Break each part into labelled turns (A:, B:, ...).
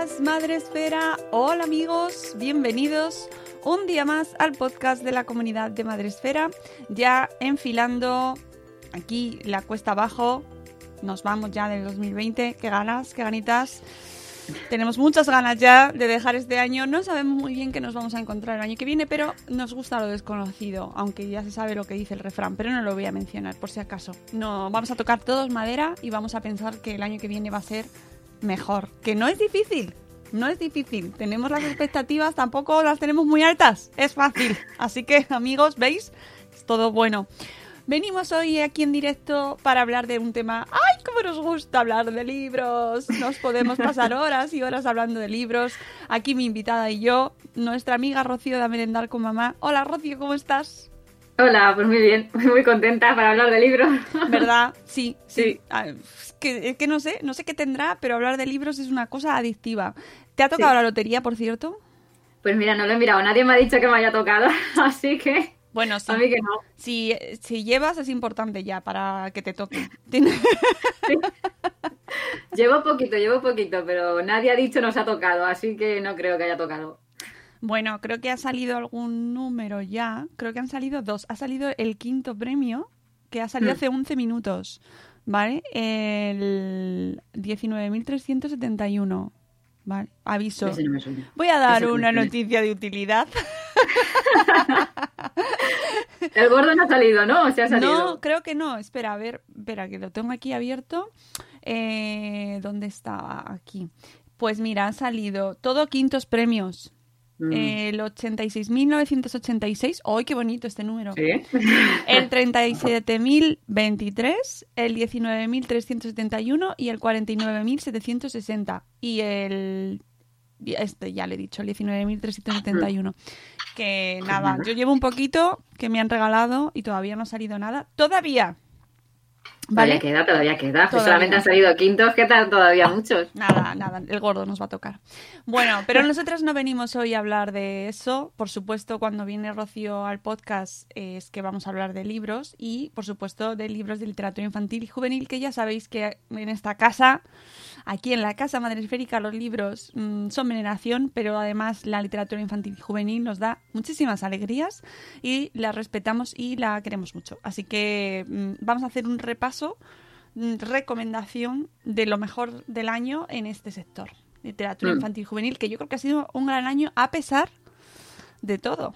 A: Días, Madre Esfera.
B: Hola amigos, bienvenidos un día más al podcast de la comunidad de Madre Esfera. Ya enfilando aquí la cuesta abajo, nos vamos ya del 2020. Qué ganas, qué ganitas. Tenemos muchas ganas ya de dejar este año. No sabemos muy bien qué nos vamos a encontrar el año que viene, pero nos gusta lo desconocido, aunque ya se sabe lo que dice el refrán, pero no lo voy a mencionar por si acaso. No, vamos a tocar todos madera y vamos a pensar que el año que viene va a ser mejor, que no es difícil. No es difícil, tenemos las expectativas, tampoco las tenemos muy altas, es fácil. Así que amigos, ¿veis? Es todo bueno. Venimos hoy aquí en directo para hablar de un tema. ¡Ay, cómo nos gusta hablar de libros! Nos podemos pasar horas y horas hablando de libros. Aquí mi invitada y yo, nuestra amiga Rocío de Merendar con Mamá. Hola Rocío, ¿cómo estás?
C: Hola, pues muy bien, muy contenta para hablar de libros.
B: ¿Verdad? Sí, sí.
C: Sí.
B: Ah, Es que, es que no sé, no sé qué tendrá, pero hablar de libros es una cosa adictiva. ¿Te ha tocado
C: Sí.
B: la lotería, por cierto?
C: Pues mira, no lo he mirado, nadie me ha dicho que me haya tocado, así que
B: Bueno, sí.
C: a mí que no.
B: Si, si llevas es importante ya para que te toque.
C: Llevo poquito, llevo poquito, pero nadie ha dicho nos ha tocado, así que no creo que haya tocado.
B: Bueno, creo que ha salido algún número ya. Creo que han salido dos. Ha salido el quinto premio, que ha salido
C: Mm.
B: hace 11 minutos. ¿Vale? El 19.371. Vale, aviso.
C: No.
B: Voy a dar una noticia de utilidad.
C: El gordo no ha salido, ¿no? ¿O se ha salido?
B: No, creo que no. Espera, a ver, espera, que lo tengo aquí abierto. Eh, ¿Dónde estaba? Aquí. Pues mira, han salido todo quintos premios.
C: Mm.
B: El 86.986. ¡Ay, qué bonito este número!
C: ¿Sí?
B: El 37.023, el 19.371 y el 49.760. Y el... y Este ya le he dicho, el 19.371. Que nada, yo llevo un poquito que me han regalado y todavía no ha salido nada. Todavía.
C: Todavía
B: ¿Vale?
C: queda, todavía queda.
B: Todavía.
C: solamente han salido quintos, ¿qué tal? Todavía muchos.
B: Nada, nada, el gordo nos va a tocar. Bueno, pero nosotras no venimos hoy a hablar de eso. Por supuesto, cuando viene Rocío al podcast es que vamos a hablar de libros y, por supuesto, de libros de literatura infantil y juvenil, que ya sabéis que en esta casa, aquí en la Casa Madre Esférica, los libros mm, son veneración, pero además la literatura infantil y juvenil nos da muchísimas alegrías y la respetamos y la queremos mucho. Así que mm, vamos a hacer un repaso mm, recomendación de lo mejor del año en este sector. Literatura
C: Mm.
B: infantil y juvenil, que yo creo que ha sido un gran año a pesar de todo.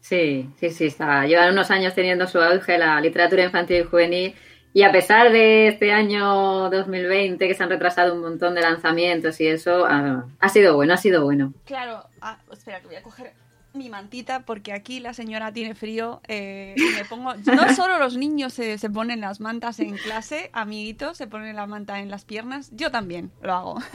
C: Sí, sí, sí, está. Llevan unos años teniendo su auge la literatura infantil y juvenil. Y a pesar de este año 2020 que se han retrasado un montón de lanzamientos y eso, ah, ha sido bueno, ha sido bueno.
B: Claro, ah, espera que voy a coger mi mantita porque aquí la señora tiene frío eh, y me pongo... No solo los niños se, se ponen las mantas en clase, amiguitos, se ponen la manta en las piernas, yo también lo hago.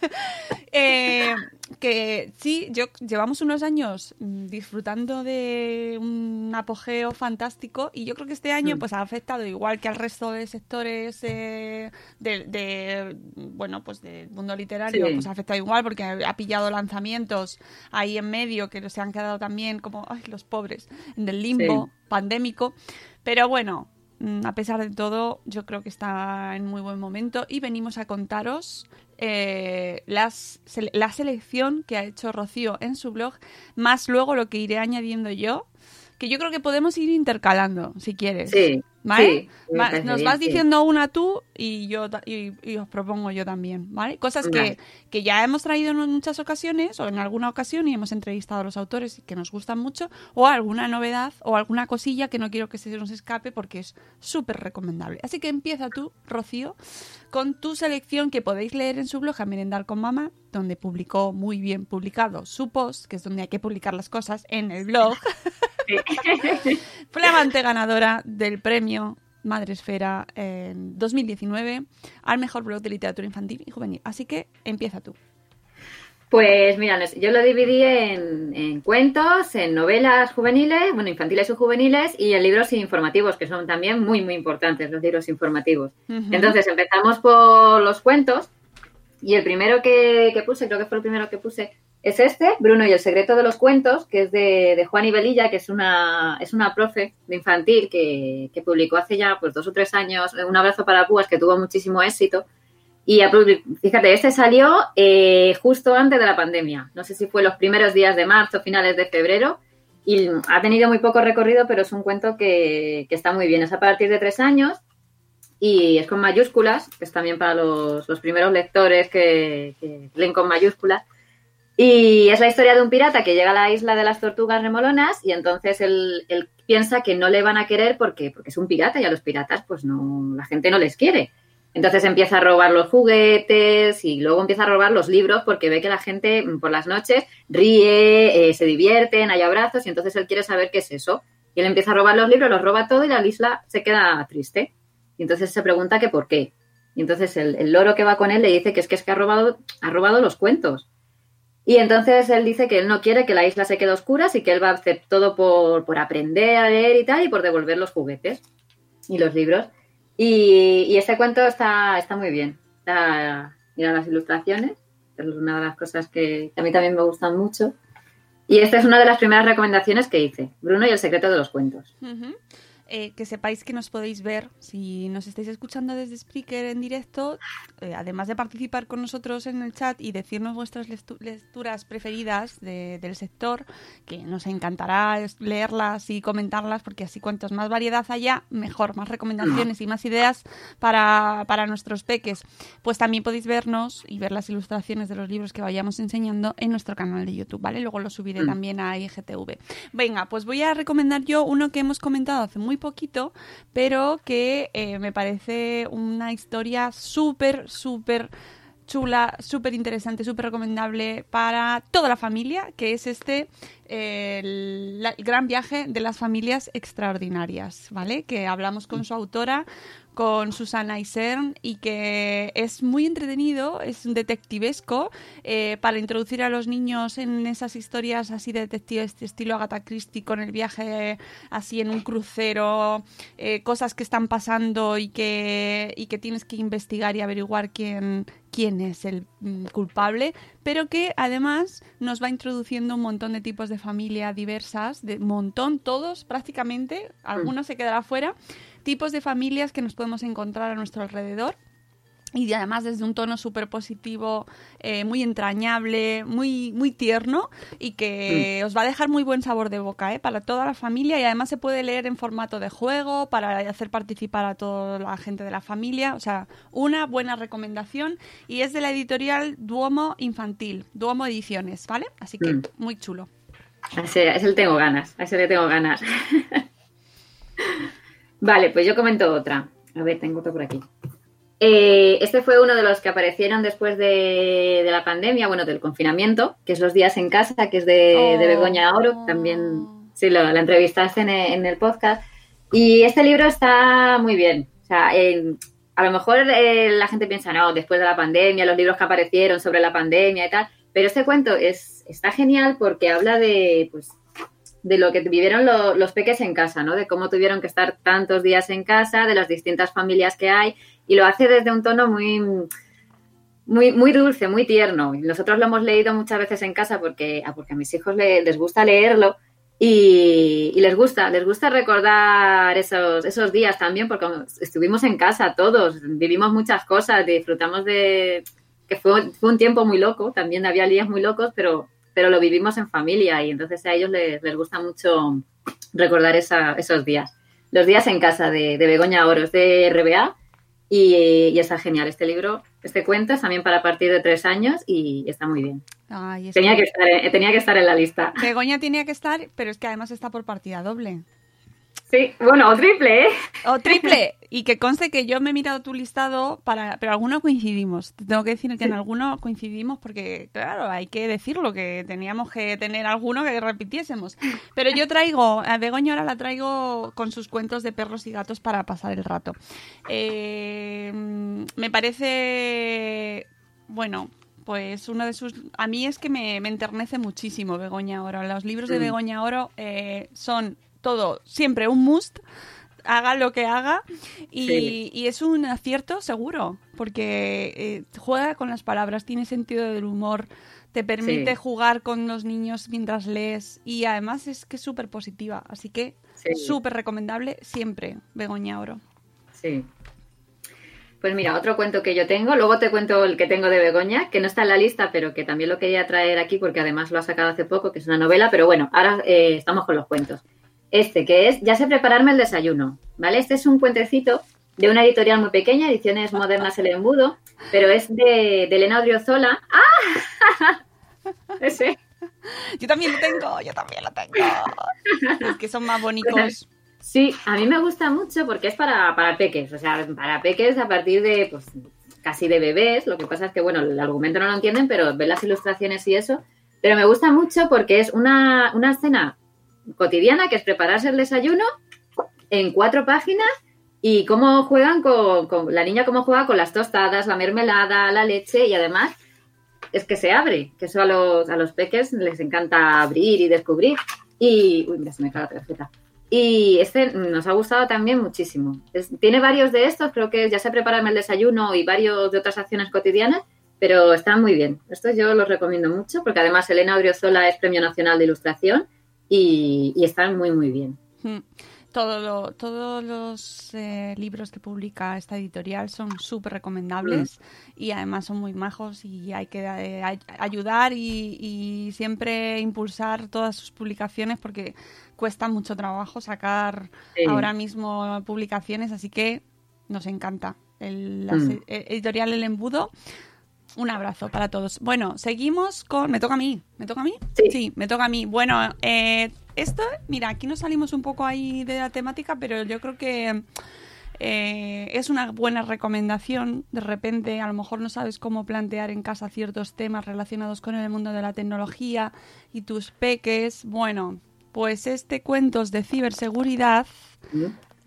B: Eh, que sí, yo llevamos unos años mm, disfrutando de un apogeo fantástico y yo creo que este año
C: Mm.
B: pues ha afectado igual que al resto de sectores eh, de, de, bueno pues del mundo literario
C: Sí.
B: pues ha afectado igual porque ha pillado lanzamientos ahí en medio que se han quedado también como ay, los pobres en el limbo
C: Sí.
B: pandémico pero bueno mm, a pesar de todo, yo creo que está en muy buen momento y venimos a contaros eh, las, la selección que ha hecho Rocío en su blog, más luego lo que iré añadiendo yo, que yo creo que podemos ir intercalando, si quieres.
C: Sí.
B: ¿Vale?
C: sí,
B: Va- nos
C: bien,
B: vas
C: sí.
B: diciendo una tú y yo y, y os propongo yo también, ¿vale? Cosas que, que ya hemos traído en muchas ocasiones o en alguna ocasión y hemos entrevistado a los autores y que nos gustan mucho o alguna novedad o alguna cosilla que no quiero que se nos escape porque es súper recomendable. Así que empieza tú, Rocío, con tu selección que podéis leer en su blog a Merendar con Mamá, donde publicó muy bien publicado su post, que es donde hay que publicar las cosas en el blog. Flamante ganadora del premio Madresfera en 2019 al mejor blog de literatura infantil y juvenil. Así que empieza tú.
C: Pues mira, yo lo dividí en, en cuentos, en novelas juveniles, bueno, infantiles y juveniles, y en libros informativos, que son también muy, muy importantes los libros informativos. Entonces empezamos por los cuentos, y el primero que, que puse, creo que fue el primero que puse, es este, Bruno y el secreto de los cuentos, que es de, de Juan Ibelilla, que es una, es una profe de infantil que, que publicó hace ya pues dos o tres años Un abrazo para Púas, que tuvo muchísimo éxito. Y fíjate, este salió eh, justo antes de la pandemia. No sé si fue los primeros días de marzo, finales de febrero. Y ha tenido muy poco recorrido, pero es un cuento que, que está muy bien. Es a partir de tres años y es con mayúsculas, que es también para los, los primeros lectores que, que leen con mayúsculas. Y es la historia de un pirata que llega a la isla de las tortugas remolonas y entonces él, piensa que no le van a querer porque, porque es un pirata y a los piratas pues no, la gente no les quiere. Entonces empieza a robar los juguetes y luego empieza a robar los libros porque ve que la gente por las noches ríe, eh, se divierten, hay abrazos y entonces él quiere saber qué es eso. Y él empieza a robar los libros, los roba todo y la isla se queda triste. Y entonces se pregunta que por qué. Y entonces el, el loro que va con él le dice que es que es que ha robado, ha robado los cuentos. Y entonces él dice que él no quiere que la isla se quede oscura, así que él va a hacer todo por, por aprender a leer y tal, y por devolver los juguetes y los libros. Y, este cuento está, está muy bien. Está, mira las ilustraciones, es una de las cosas que, a mí también me gustan mucho. Y esta es una de las primeras recomendaciones que hice, Bruno y el secreto de los cuentos.
B: Ujú. Eh, que sepáis que nos podéis ver si nos estáis escuchando desde Spreaker en directo, eh, además de participar con nosotros en el chat y decirnos vuestras lecturas preferidas de- del sector, que nos encantará leerlas y comentarlas, porque así cuantas más variedad haya, mejor, más recomendaciones y más ideas para, para nuestros peques. Pues también podéis vernos y ver las ilustraciones de los libros que vayamos enseñando en nuestro canal de YouTube, ¿vale? Luego lo subiré
C: Mm.
B: también a IGTV. Venga, pues voy a recomendar yo uno que hemos comentado hace muy poquito, pero que eh, me parece una historia súper, súper chula, súper interesante, súper recomendable para toda la familia, que es este, eh, el, gran viaje de las familias extraordinarias, ¿vale? Que hablamos con su autora, con Susana Isern, y que es muy entretenido, es un detectivesco, eh, para introducir a los niños en esas historias así de detectives de estilo Agatha Christie, con el viaje así en un crucero, eh, cosas que están pasando y que, y que tienes que investigar y averiguar quién, quién es el mm, culpable, pero que además nos va introduciendo un montón de tipos de familia diversas, de montón, todos prácticamente, algunos se quedará fuera, tipos de familias que nos podemos encontrar a nuestro alrededor. Y además desde un tono súper positivo, eh, muy entrañable, muy, muy tierno y que os va a dejar muy buen sabor de boca ¿eh? para toda la familia y además se puede leer en formato de juego para hacer participar a toda la gente de la familia. O sea, una buena recomendación y es de la editorial Duomo Infantil, Duomo Ediciones, ¿vale? Así que
C: Mm.
B: muy chulo.
C: A ese, a ese le tengo ganas, a ese le tengo ganas. vale, pues yo comento otra. A ver, tengo otro por aquí. Eh, este fue uno de los que aparecieron después de, de la pandemia, bueno, del confinamiento, que es Los días en casa, que es de, de Begoña Oro. También, sí, lo- la entrevistaste en el, en el podcast. Y este libro está muy bien. O sea, a lo mejor eh, la gente piensa, no, después de la pandemia, los libros que aparecieron sobre la pandemia y tal. Pero este cuento es, está genial porque habla de, pues, de lo que vivieron lo- los peques en casa, ¿no? De cómo tuvieron que estar tantos días en casa, de las distintas familias que hay, y lo hace desde un tono muy, muy, muy dulce, muy tierno. Y Nosotros lo hemos leído muchas veces en casa porque, ah, porque a mis hijos le- les gusta leerlo. Y, les gusta, les gusta recordar esos, esos días también, porque estuvimos en casa todos, vivimos muchas cosas, disfrutamos de que fue, fue un tiempo muy loco, también había días muy locos, pero, pero lo vivimos en familia y entonces a ellos les, les gusta mucho recordar esa, esos días. Los días en casa de, de Begoña Oros, de RBA, y, está genial este libro. Este cuento es también para partir de tres años y está muy bien. tenía, que... estar, tenía que estar en la lista.
B: Begoña tenía que estar, pero es que además está por partida doble.
C: Sí, bueno, o triple, ¿eh?
B: O triple. Y que conste que yo me he mirado tu listado, para, pero algunos coincidimos. Te tengo que decir que en algunos coincidimos porque, claro, hay que decirlo, que teníamos que tener alguno que repitiésemos. Pero yo traigo, a Begoña ahora la traigo con sus cuentos de perros y gatos para pasar el rato. Eh, me parece, bueno, pues uno de sus... A mí es que me, enternece muchísimo Begoña Oro. Los libros de mm. Begoña Oro eh, son todo siempre un must haga lo que haga y, es un acierto seguro porque eh, juega con las palabras, tiene sentido del humor, te permite jugar con los niños mientras lees y además es que es súper positiva, así que súper recomendable siempre Begoña Oro.
C: Sí. Pues mira, otro cuento que yo tengo, luego te cuento el que tengo de Begoña, que no está en la lista, pero que también lo quería traer aquí porque además lo ha sacado hace poco, que es una novela, pero bueno, ahora eh, estamos con los cuentos. Este, que es Ya sé prepararme el desayuno, ¿vale? Este es un cuentecito de una editorial muy pequeña, Ediciones Modernas El Embudo, pero es de, Elena Odriozola. ¡Ah! Ese.
B: Yo también lo tengo, yo también lo tengo. Es que son más bonitos.
C: Sí, a mí me gusta mucho porque es para, para peques, o sea, para peques a partir de, pues, casi de bebés. Lo que pasa es que, bueno, el argumento no lo entienden, pero ven las ilustraciones y eso. Pero me gusta mucho porque es una, una escena cotidiana, que es prepararse el desayuno en cuatro páginas y cómo juegan con, la niña, cómo juega con las tostadas, la mermelada, la leche y además es que se abre, que eso a los, a los peques les encanta abrir y descubrir. Y, uy, mira, se me cae la tarjeta. Y este nos ha gustado también muchísimo. tiene varios de estos, creo que ya se prepararme el desayuno y varios de otras acciones cotidianas, pero están muy bien. Estos yo los recomiendo mucho porque además Elena Odriozola es Premio Nacional de Ilustración y, están muy, muy bien.
B: Hmm. Todo todos los eh, libros que publica esta editorial son súper recomendables mm. y además son muy majos y hay que eh, ayudar y, siempre impulsar todas sus publicaciones porque cuesta mucho trabajo sacar ahora mismo publicaciones, así que nos encanta. El, mm. e, editorial El Embudo un abrazo para todos. Bueno, seguimos con... ¿Me toca a mí? ¿Me toca a mí? Sí, me toca a mí. Bueno, eh, esto, mira, aquí nos salimos un poco ahí de la temática, pero yo creo que eh, es una buena recomendación. De repente, a lo mejor no sabes cómo plantear en casa ciertos temas relacionados con el mundo de la tecnología y tus peques. Bueno, pues este cuentos de ciberseguridad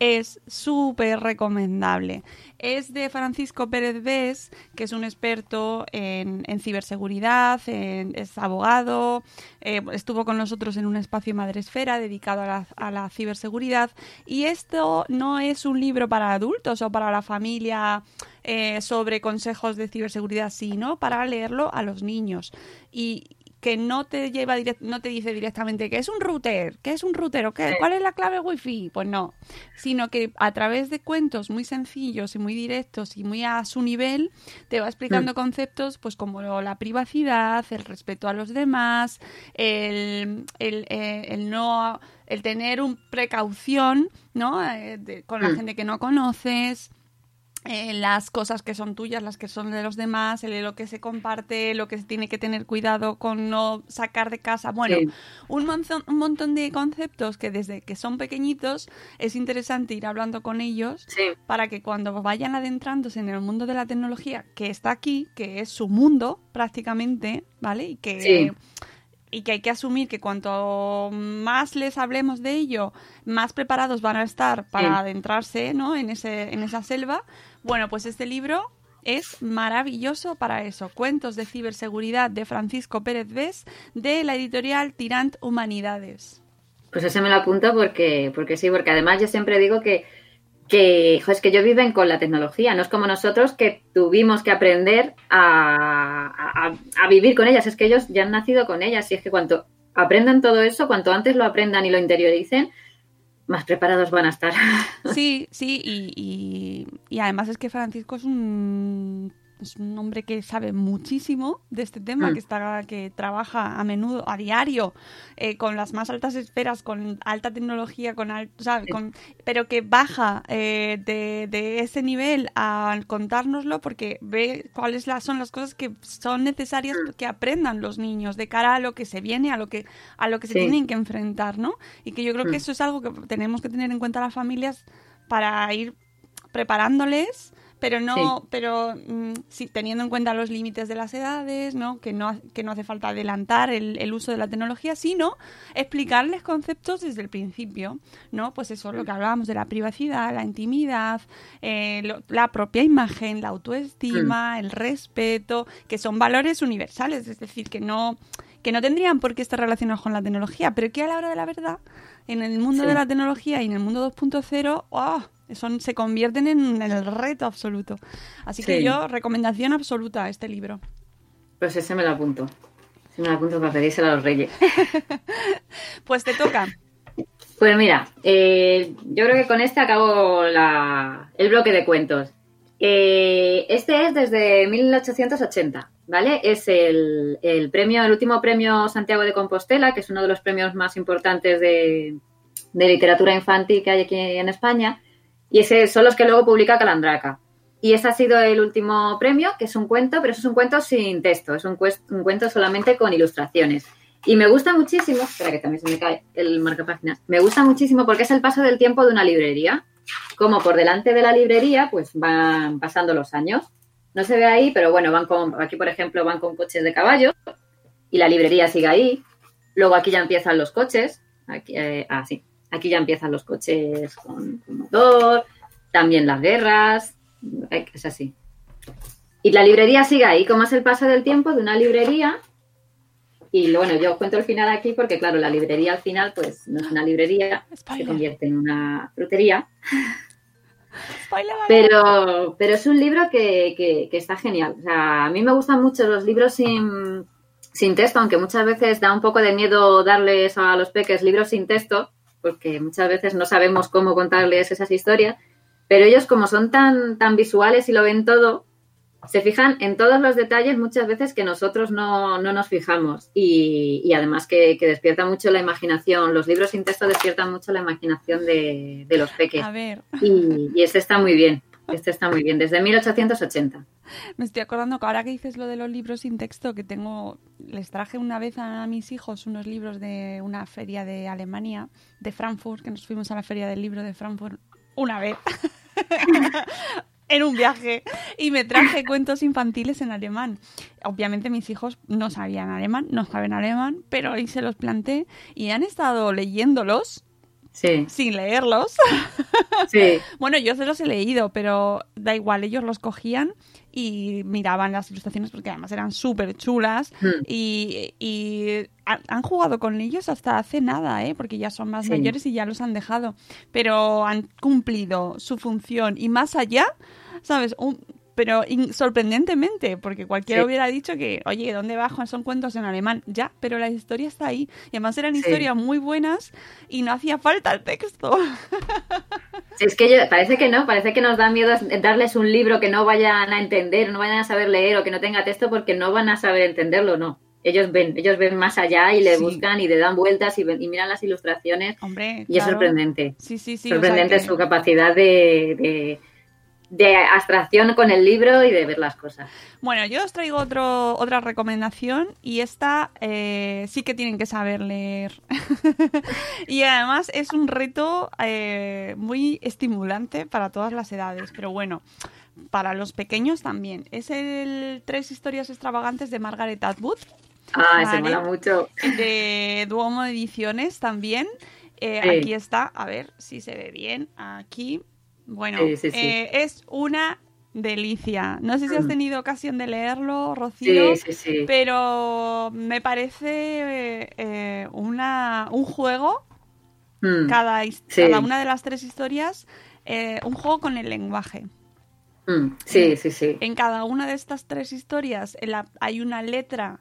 B: es súper recomendable. Es de Francisco Pérez Bes, que es un experto en, ciberseguridad, es abogado, eh, estuvo con nosotros en un espacio Madresfera dedicado a la, ciberseguridad. Y esto no es un libro para adultos o para la familia eh, sobre consejos de ciberseguridad, sino para leerlo a los niños. Y, que no te lleva no te dice directamente que es un router, que es un router o qué, cuál es la clave wifi, pues no, sino que a través de cuentos muy sencillos y muy directos y muy a su nivel te va explicando mm. conceptos pues como la privacidad, el respeto a los demás, el, el, eh, el no el tener un precaución, ¿no? Eh, con la mm. gente que no conoces eh, las cosas que son tuyas, las que son de los demás, el, lo que se comparte, lo que se tiene que tener cuidado con no sacar de casa. Bueno, un, montón, un montón de conceptos que desde que son pequeñitos es interesante ir hablando con ellos para que cuando vayan adentrándose en el mundo de la tecnología, que está aquí, que es su mundo prácticamente, ¿vale? Y que y que hay que asumir que cuanto más les hablemos de ello, más preparados van a estar para adentrarse ¿no? en, ese, en esa selva. Bueno, pues este libro es maravilloso para eso. Cuentos de ciberseguridad de Francisco Pérez Vés de la editorial Tirant Humanidades.
C: Pues ese me lo apunto porque, porque sí, porque además yo siempre digo que que, es que ellos viven con la tecnología, no es como nosotros que tuvimos que aprender a, vivir con ellas, es que ellos ya han nacido con ellas y es que cuanto aprendan todo eso, cuanto antes lo aprendan y lo interioricen, más preparados van a estar.
B: Sí, sí, y, y, y además es que Francisco es un es un hombre que sabe muchísimo de este tema,
C: Mm.
B: que está, que trabaja a menudo, a diario, eh, con las más altas esferas, con alta tecnología, con, al- o sea,
C: Sí.
B: con- pero que baja eh, de, de ese nivel a contárnoslo porque ve cuáles son las cosas que son necesarias
C: Mm.
B: que aprendan los niños de cara a lo que se viene, a lo que, a lo que se
C: Sí.
B: tienen que enfrentar, ¿no? Y que yo creo que
C: Mm.
B: eso es algo que tenemos que tener en cuenta las familias para ir preparándoles, pero no, pero mm, sí, teniendo en cuenta los límites de las edades, ¿no? Que no, que no hace falta adelantar el, el uso de la tecnología, sino explicarles conceptos desde el principio, ¿no? Pues eso, lo que hablábamos de la privacidad, la intimidad, eh, lo- la propia imagen, la autoestima, el respeto, que son valores universales, es decir, que no que no tendrían por qué estar relacionados con la tecnología, pero que a la hora de la verdad, en el mundo
C: Sí.
B: de la tecnología y en el mundo 2.0, ¡oh! Son, se convierten en el reto absoluto. Así que yo, recomendación absoluta a este libro.
C: Pues ese me lo apunto. Se me lo apunto para pedírselo a los reyes.
B: Pues te toca.
C: Pues mira, eh, yo creo que con este acabo la- el bloque de cuentos. Eh, este es desde 1880, ¿vale? Es el, el premio, el último premio Santiago de Compostela, que es uno de los premios más importantes de, de literatura infantil que hay aquí en España. Y ese son los que luego publica Calandraca. Y ese ha sido el último premio, que es un cuento, pero eso es un cuento sin texto, es un, cuento solamente con ilustraciones. Y me gusta muchísimo, espera que también se me cae el marcapáginas, me gusta muchísimo porque es el paso del tiempo de una librería. Como por delante de la librería, pues van pasando los años. No se ve ahí, pero bueno, van con, aquí por ejemplo van con coches de caballo y la librería sigue ahí. Luego aquí ya empiezan los coches, aquí, eh, ah, sí, aquí ya empiezan los coches con, con motor, también las guerras, eh, es así. Y la librería sigue ahí, como es el paso del tiempo de una librería. Y bueno, yo os cuento el final aquí porque, claro, la librería al final, pues no es una librería, se convierte en una frutería.
B: Spoiler.
C: Pero, pero es un libro que, que- que está genial. O sea, a mí me gustan mucho los libros sin, sin texto, aunque muchas veces da un poco de miedo darles a los peques libros sin texto, porque muchas veces no sabemos cómo contarles esas historias. Pero ellos, como son tan, tan visuales y lo ven todo, se fijan en todos los detalles muchas veces que nosotros no, no nos fijamos. Y, y además que, que despierta mucho la imaginación. Los libros sin texto despiertan mucho la imaginación de, de los peques.
B: A ver,
C: Y, y este está muy bien. Este está muy bien, desde 1880.
B: me estoy acordando que ahora que dices lo de los libros sin texto, que tengo, les traje una vez a mis hijos unos libros de una feria de Alemania, de Frankfurt, que nos fuimos a la feria del libro de Frankfurt una vez. en un viaje y me traje cuentos infantiles en alemán. Obviamente mis hijos no sabían alemán, no saben alemán, pero ahí se los planté y han estado leyéndolos
C: Sí,
B: sin leerlos.
C: sí,
B: Bueno, yo se los he leído, pero da igual, ellos los cogían y miraban las ilustraciones porque además eran súper chulas
C: Hmm.
B: y, y han, jugado con ellos hasta hace nada, ¿eh? porque ya son más
C: Sí.
B: mayores y ya los han dejado, pero han cumplido su función y más allá, ¿sabes? Un- pero sorprendentemente, porque cualquiera
C: Sí.
B: hubiera dicho que, oye, ¿dónde bajo? Son cuentos en alemán. Ya, pero la historia está ahí. Y además eran
C: Sí.
B: historias muy buenas y no hacía falta el texto.
C: Sí, es que yo- parece que no, parece que nos da miedo darles un libro que no vayan a entender, no vayan a saber leer o que no tenga texto porque no van a saber entenderlo, no. Ellos ven, ellos ven más allá y le buscan y le dan vueltas y, ven- y miran las ilustraciones
B: Hombre,
C: y es sorprendente.
B: Sí, sí, sí. o sea
C: sorprendente
B: que-
C: su capacidad de, de, de abstracción con el libro y de ver las cosas.
B: Bueno, yo os traigo otro, otra recomendación y esta eh, sí que tienen que saber leer. y además es un reto eh, muy estimulante para todas las edades, pero bueno, para los pequeños también. Es el Tres historias extravagantes de Margaret Atwood,
C: Ah, se mola mucho.
B: de Duomo Ediciones también. Eh,
C: Sí.
B: Aquí está, a ver si se ve bien. Aquí, bueno,
C: Sí, sí, sí.
B: eh, es una delicia. No sé si has
C: Mm.
B: tenido ocasión de leerlo, Rocío,
C: Sí, sí, sí.
B: pero me parece eh, una, un juego,
C: Mm,
B: cada, una de las tres historias, eh, un juego con el lenguaje.
C: mm, sí, sí, sí.
B: En cada una de estas tres historias en la- hay una letra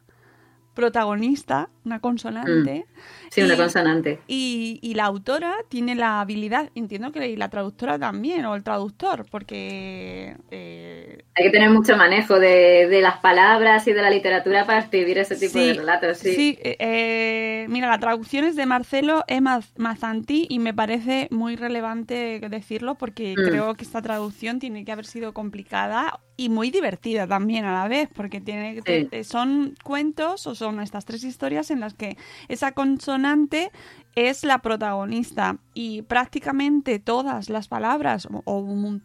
B: protagonista, una consonante.
C: Sí, una
B: Y-
C: consonante.
B: Y, y la autora tiene la habilidad, entiendo que y la traductora también, o el traductor, porque... eh,
C: Hay que tener mucho manejo de, de las palabras y de la literatura para escribir ese tipo de relatos. Sí.
B: eh, eh, mira, la traducción es de Marcelo E. Maz- Mazanti y me parece muy relevante decirlo porque
C: Mm.
B: creo que esta traducción tiene que haber sido complicada y muy divertida también a la vez, porque tiene
C: Sí.
B: son cuentos o son estas tres historias en las que esa consonante es la protagonista y prácticamente todas las palabras o, o,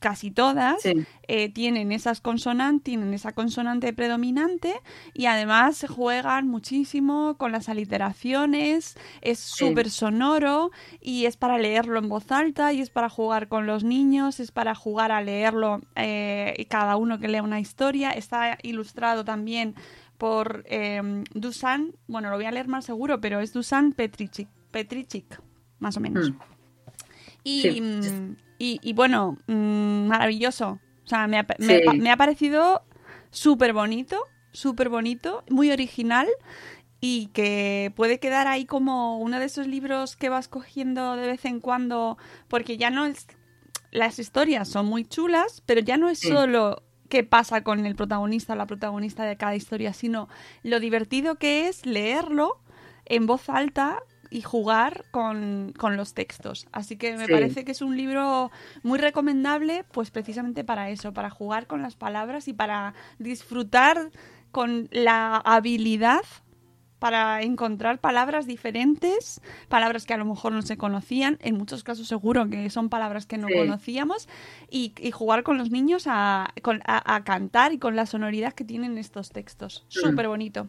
B: casi todas
C: Sí.
B: eh, tienen esas consonantes, tienen esa consonante predominante y además juegan muchísimo con las aliteraciones, es súper sonoro y es para leerlo en voz alta y es para jugar con los niños, es para jugar a leerlo eh, y cada uno que lea una historia, está ilustrado también por eh, Dusan, bueno, lo voy a leer más seguro, pero es Dusan Petrichik, Petrichik más o menos.
C: Mm.
B: Y,
C: Sí.
B: mm, y, y bueno, mm, maravilloso. O sea, me ha, me,
C: Sí.
B: me ha parecido súper bonito, súper bonito, muy original y que puede quedar ahí como uno de esos libros que vas cogiendo de vez en cuando, porque ya no es... Las historias son muy chulas, pero ya no es solo qué pasa con el protagonista o la protagonista de cada historia, sino lo divertido que es leerlo en voz alta y jugar con, con los textos. Así que me
C: Sí.
B: parece que es un libro muy recomendable, pues precisamente para eso, para jugar con las palabras y para disfrutar con la habilidad para encontrar palabras diferentes, palabras que a lo mejor no se conocían, en muchos casos seguro que son palabras que no
C: Sí.
B: conocíamos, y, y jugar con los niños a- a cantar y con la sonoridad que tienen estos textos.
C: Mm.
B: Súper bonito.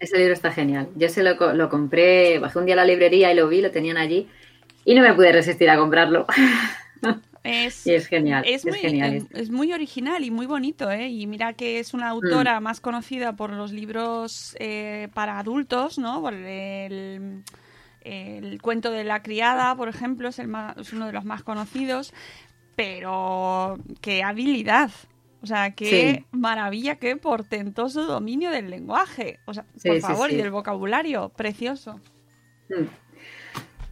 C: Ese libro está genial. Yo se lo, lo compré, bajé un día a la librería y lo vi, lo tenían allí y no me pude resistir a comprarlo.
B: Es,
C: y es genial.
B: es,
C: Es,
B: muy,
C: genial.
B: es, es muy original y muy bonito, ¿eh? Y mira que es una autora más conocida por los libros eh, para adultos, ¿no? Por el, el cuento de la criada, por ejemplo, es, el más- es uno de los más conocidos. Pero qué habilidad. O sea, qué
C: Sí.
B: maravilla, qué portentoso dominio del lenguaje. O sea,
C: Sí,
B: por
C: sí,
B: favor, y del vocabulario. Precioso.
C: Mm.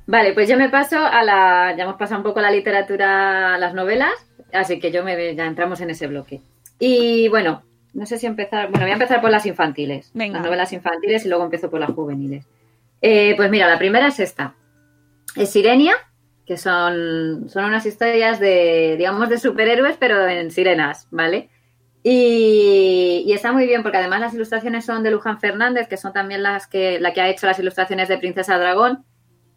C: Vale, pues yo me paso a la. Ya hemos pasado un poco la literatura, a las novelas, así que yo me ya entramos en ese bloque. Y bueno, no sé si empezar. Bueno, voy a empezar por las infantiles.
B: Venga.
C: Las novelas infantiles y luego empiezo por las juveniles. Eh, pues mira, la primera es esta. Es Sirenia, que son, son unas historias de, digamos, de superhéroes, pero en sirenas, ¿vale? Y, está muy bien porque además las ilustraciones son de Luján Fernández, que son también las que, la que ha hecho las ilustraciones de Princesa Dragón.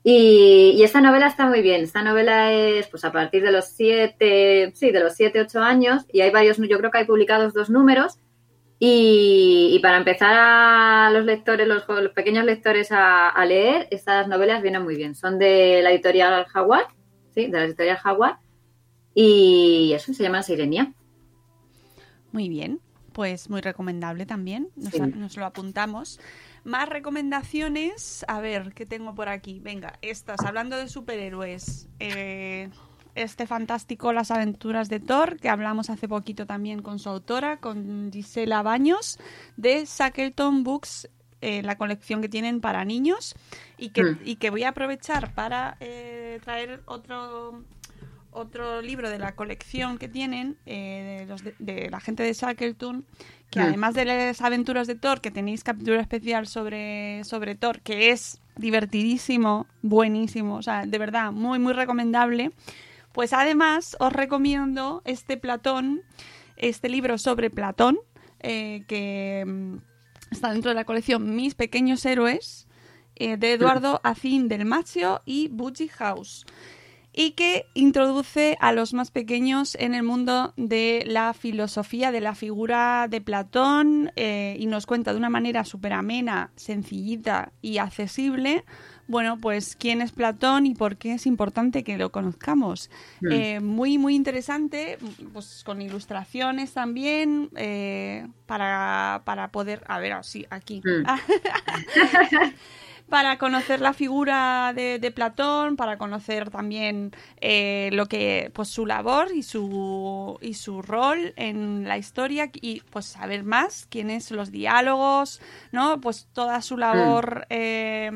C: Y, y esta novela está muy bien. Esta novela es pues a partir de los siete, sí, de los siete, ocho años, y hay varios, yo creo que hay publicados dos números. Y, y para empezar a los lectores, los, pequeños lectores a, a leer, estas novelas vienen muy bien. Son de la editorial Jaguar, sí, de la editorial Jaguar. Y eso se llama Sirenia.
B: Muy bien, pues muy recomendable también, nos,
C: Sí.
B: nos lo apuntamos. Más recomendaciones, a ver, ¿qué tengo por aquí? Venga, estas, hablando de superhéroes, eh, este fantástico Las aventuras de Thor, que hablamos hace poquito también con su autora, con Gisela Baños, de Shackleton Books, eh, la colección que tienen para niños, y que,
C: Mm.
B: y que voy a aprovechar para eh, traer otro otro libro de la colección que tienen eh, de, los de, de la gente de Shackleton, que
C: Mm.
B: además de las aventuras de Thor, que tenéis capítulo especial sobre, sobre Thor, que es divertidísimo, buenísimo, o sea, de verdad, muy, muy recomendable. Pues además os recomiendo este Platón, este libro sobre Platón, eh, que mm, está dentro de la colección Mis Pequeños Héroes, eh, de Eduardo Acín del Macho y Butchie House y que introduce a los más pequeños en el mundo de la filosofía, de la figura de Platón eh, y nos cuenta de una manera súper amena, sencillita y accesible, bueno, pues quién es Platón y por qué es importante que lo conozcamos.
C: Mm.
B: Eh, muy, muy interesante, pues con ilustraciones también, eh, para, para poder, a ver, así, aquí.
C: Mm.
B: para conocer la figura de, de Platón, para conocer también eh, lo que, pues su labor y su y su rol en la historia y pues saber más quiénes los diálogos, ¿no? Pues toda su labor. eh,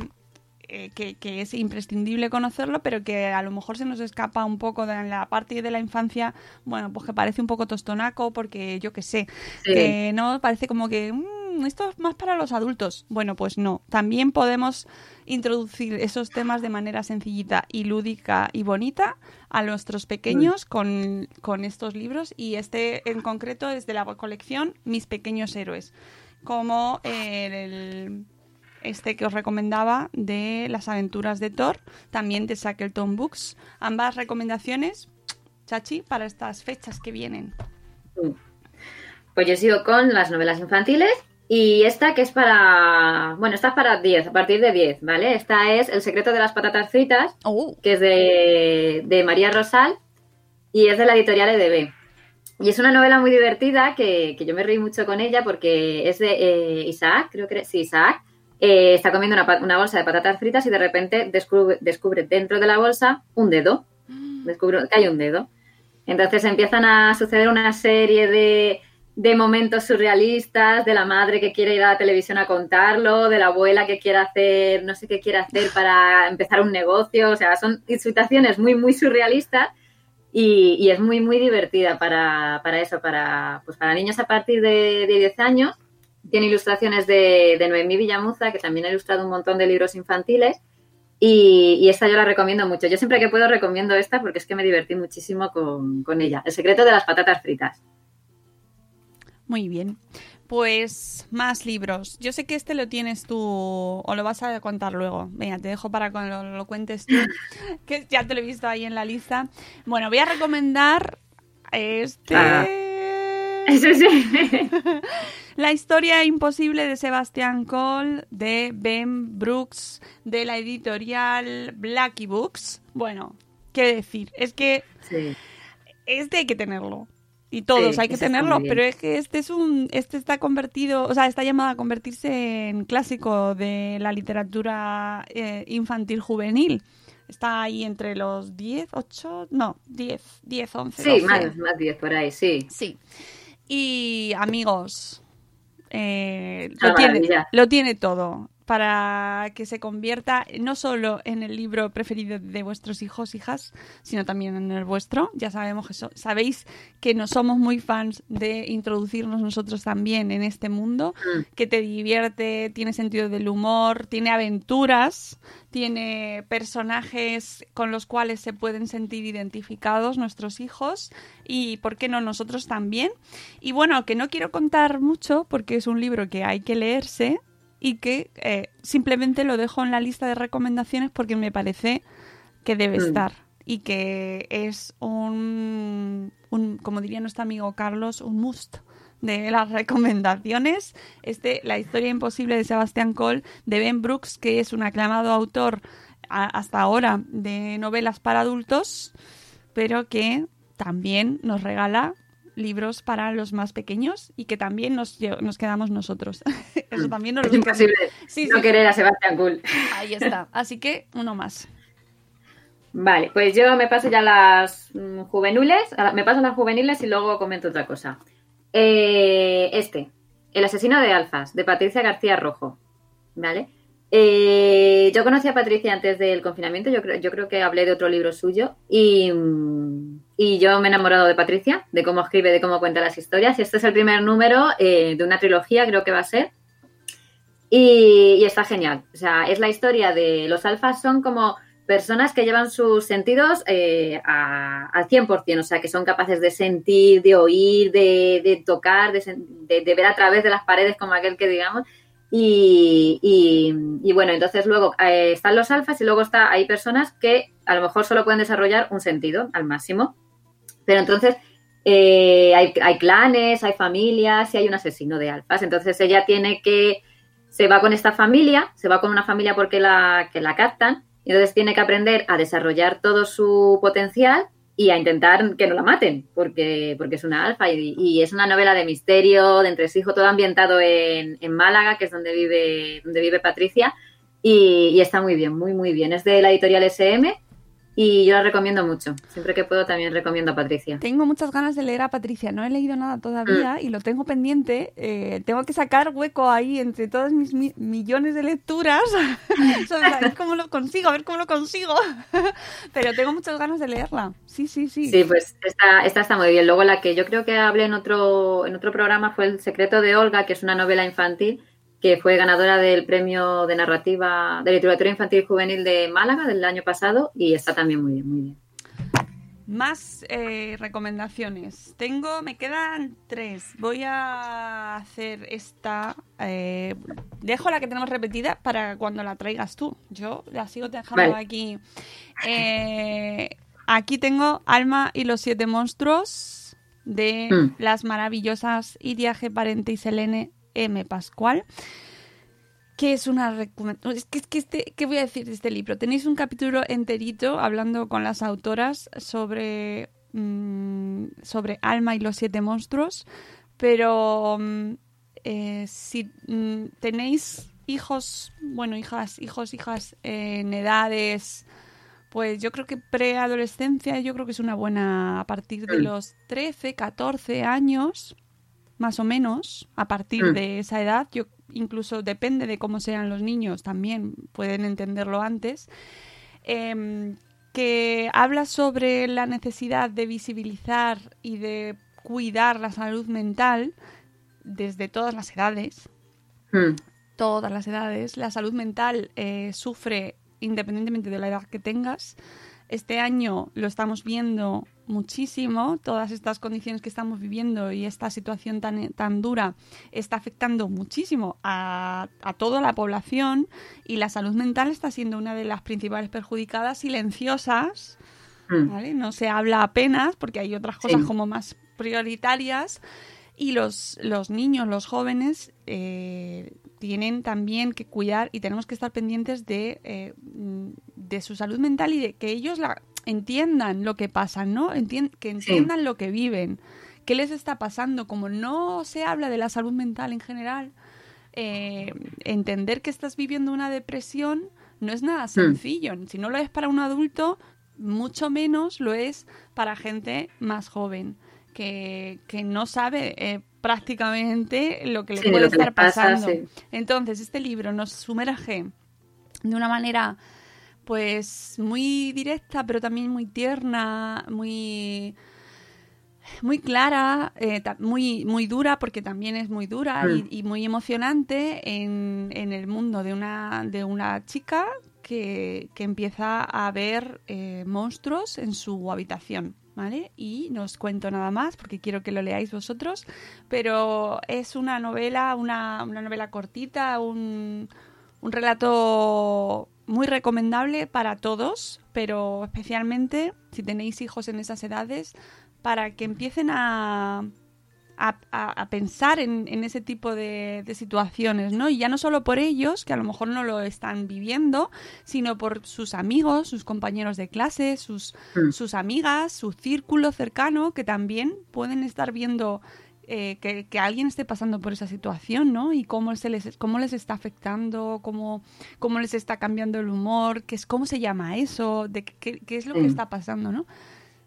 B: eh, que, que es imprescindible conocerlo, pero que a lo mejor se nos escapa un poco de la parte de la infancia, bueno, pues que parece un poco tostonaco, porque yo qué sé,
C: Sí.
B: no parece como que "Mm, esto es más para los adultos. Bueno, pues no, también podemos introducir esos temas de manera sencillita y lúdica y bonita a nuestros pequeños con, con estos libros y este en concreto es de la colección Mis pequeños héroes, como el este que os recomendaba de las aventuras de Thor, también de Shackleton Books. Ambas recomendaciones, Chachi, para estas fechas que vienen.
C: Pues yo sigo con las novelas infantiles y esta que es para, bueno, esta es para 10, a partir de 10, ¿vale? Esta es El secreto de las patatas fritas,
B: Oh,
C: que es de, de María Rosal y es de la editorial EDB. Y es una novela muy divertida que, que yo me reí mucho con ella porque es de eh, Isaac, creo que sí, Isaac. Eh, está comiendo una, una bolsa de patatas fritas y de repente descubre, descubre dentro de la bolsa un dedo. Descubre que hay un dedo. Entonces empiezan a suceder una serie de, de momentos surrealistas, de la madre que quiere ir a la televisión a contarlo, de la abuela que quiere hacer, no sé qué quiere hacer para empezar un negocio. O sea, son situaciones muy, muy surrealistas y, y es muy, muy divertida para, para eso, para, pues para niños a partir de, de 10 años. Tiene ilustraciones de, de Noemí Villamuza, que también ha ilustrado un montón de libros infantiles. Y, y esta yo la recomiendo mucho. Yo siempre que puedo recomiendo esta porque es que me divertí muchísimo con, con ella. El secreto de las patatas fritas.
B: muy bien. Pues más libros. Yo sé que este lo tienes tú o lo vas a contar luego. Venga, te dejo para que lo, lo cuentes tú, que ya te lo he visto ahí en la lista. Bueno, voy a recomendar este...
C: Ah. Eso sí.
B: La historia imposible de Sebastián Cole, de Ben Brooks, de la editorial Blackie Books. Bueno, qué decir, es que
C: sí.
B: este hay que tenerlo. Y todos
C: Sí,
B: hay que tenerlo, pero es que este es un, este está convertido, o sea, está llamado a convertirse en clásico de la literatura eh, infantil juvenil. Está ahí entre los 10, 8, no, 10, 10, 11.
C: Sí,
B: 12.
C: más, más 10 por ahí, sí.
B: Sí. Y amigos, eh,
C: Una
B: lo, tiene, lo tiene todo para que se convierta no solo en el libro preferido de vuestros hijos, hijas, sino también en el vuestro. Ya sabemos que so- sabéis que no somos muy fans de introducirnos nosotros también en este mundo,
C: Mm.
B: que te divierte, tiene sentido del humor, tiene aventuras, tiene personajes con los cuales se pueden sentir identificados nuestros hijos y, ¿por qué no, nosotros también? Y bueno, que no quiero contar mucho porque es un libro que hay que leerse y que eh, simplemente lo dejo en la lista de recomendaciones porque me parece que debe
C: Mm.
B: estar y que es un, un, como diría nuestro amigo Carlos, un must de las recomendaciones. Este, La historia imposible de Sebastián Cole, de Ben Brooks, que es un aclamado autor a- hasta ahora de novelas para adultos, pero que también nos regala libros para los más pequeños y que también nos, nos quedamos nosotros. Eso también nos
C: Es
B: lo
C: imposible
B: Sí,
C: no
B: sí.
C: querer a Sebastián Cool.
B: Ahí está. Así que uno más.
C: Vale, pues yo me paso ya las mm, juveniles, me paso las juveniles y luego comento otra cosa. Eh, este, El asesino de alfas, de Patricia García Rojo, ¿vale? Eh, yo conocí a Patricia antes del confinamiento, yo creo, yo creo que hablé de otro libro suyo y, mm, y yo me he enamorado de Patricia, de cómo escribe, de cómo cuenta las historias. Y este es el primer número eh, de una trilogía, creo que va a ser. Y, y está genial. O sea, es la historia de los alfas, son como personas que llevan sus sentidos eh, a- al 100%, o sea, que son capaces de sentir, de oír, de, de tocar, de, de- de ver a través de las paredes, como aquel que digamos. Y, y- y bueno, entonces luego eh, están los alfas y luego está, hay personas que a lo mejor solo pueden desarrollar un sentido al máximo. Pero entonces eh, hay, hay clanes, hay familias y hay un asesino de alfas. Entonces ella tiene que, se va con esta familia, se va con una familia porque la, que la captan, y entonces tiene que aprender a desarrollar todo su potencial y a intentar que no la maten, porque, porque es una alfa y, es una novela de misterio, de entresijo, todo ambientado en, en Málaga, que es donde vive, donde vive Patricia. y, y está muy bien, muy, muy bien. Es de la editorial SM y yo la recomiendo mucho. Siempre que puedo también recomiendo a Patricia.
B: Tengo muchas ganas de leer a Patricia. No he leído nada todavía y lo tengo pendiente. Eh, tengo que sacar hueco ahí entre todas mis mi- millones de lecturas. A ver cómo lo consigo, a ver cómo lo consigo. Pero tengo muchas ganas de leerla. Sí, sí, sí.
C: Sí, pues esta, esta está muy bien. Luego la que yo creo que hablé en otro, en otro programa fue El secreto de Olga, que es una novela infantil que fue ganadora del premio de narrativa de literatura infantil y juvenil de Málaga del año pasado y está también muy bien, muy bien.
B: Más eh, recomendaciones. Tengo, me quedan tres. Voy a hacer esta. eh, dejo la que tenemos repetida para cuando la traigas tú. Yo la sigo dejando
C: Vale.
B: aquí. Eh, aquí tengo Alma y los siete monstruos de
C: Mm.
B: las maravillosas Iria G. Parente y Selene M. Pascual. Que es una recomendación. Es que, es que este, ¿qué voy a decir de este libro? Tenéis un capítulo enterito hablando con las autoras sobre, mm, sobre Alma y los siete monstruos. Pero mm, eh, si mm, tenéis hijos, bueno, hijas, hijos, hijas en edades, pues yo creo que preadolescencia, yo creo que es una buena a partir de los 13, 14 años, más o menos, a partir
C: Mm.
B: de esa edad, yo incluso depende de cómo sean los niños, también pueden entenderlo antes, em, que habla sobre la necesidad de visibilizar y de cuidar la salud mental desde todas las edades,
C: Mm,
B: todas las edades. La salud mental eh, sufre independientemente de la edad que tengas. Este año lo estamos viendo muchísimo, todas estas condiciones que estamos viviendo y esta situación tan, tan dura está afectando muchísimo a, a toda la población y la salud mental está siendo una de las principales perjudicadas silenciosas
C: mm.
B: ¿vale? No se habla apenas porque hay otras cosas
C: Sí.
B: como más prioritarias y los, los niños, los jóvenes eh, tienen también que cuidar y tenemos que estar pendientes de, eh, mm, de su salud mental y de que ellos la, entiendan lo que pasa, ¿no? Entien- que entiendan lo que viven, qué les está pasando. Como no se habla de la salud mental en general, eh, entender que estás viviendo una depresión no es nada sencillo. Si no lo es para un adulto, mucho menos lo es para gente más joven, que, que no sabe eh, prácticamente lo que le
C: Sí,
B: puede estar
C: pasa,
B: pasando.
C: sí.
B: Entonces, este libro nos sumerge de una manera pues muy directa, pero también muy tierna, muy muy clara, eh, muy, muy dura, porque también es muy dura
C: Mm.
B: y, y muy emocionante en, en el mundo de una, de una chica que, que empieza a ver eh, monstruos en su habitación. ¿Vale? Y no os cuento nada más porque quiero que lo leáis vosotros, pero es una novela, una, una novela cortita, un, un relato muy recomendable para todos, pero especialmente si tenéis hijos en esas edades, para que empiecen a, a, a- a pensar en, en ese tipo de, de situaciones, ¿no? Y ya no solo por ellos, que a lo mejor no lo están viviendo, sino por sus amigos, sus compañeros de clase, sus,
C: Mm.
B: sus amigas, su círculo cercano, que también pueden estar viendo eh, que, que alguien esté pasando por esa situación, ¿no? Y cómo, se les, cómo les está afectando, cómo, cómo les está cambiando el humor, qué es, cómo se llama eso, de qué, qué es lo que
C: Sí.
B: está pasando, ¿no?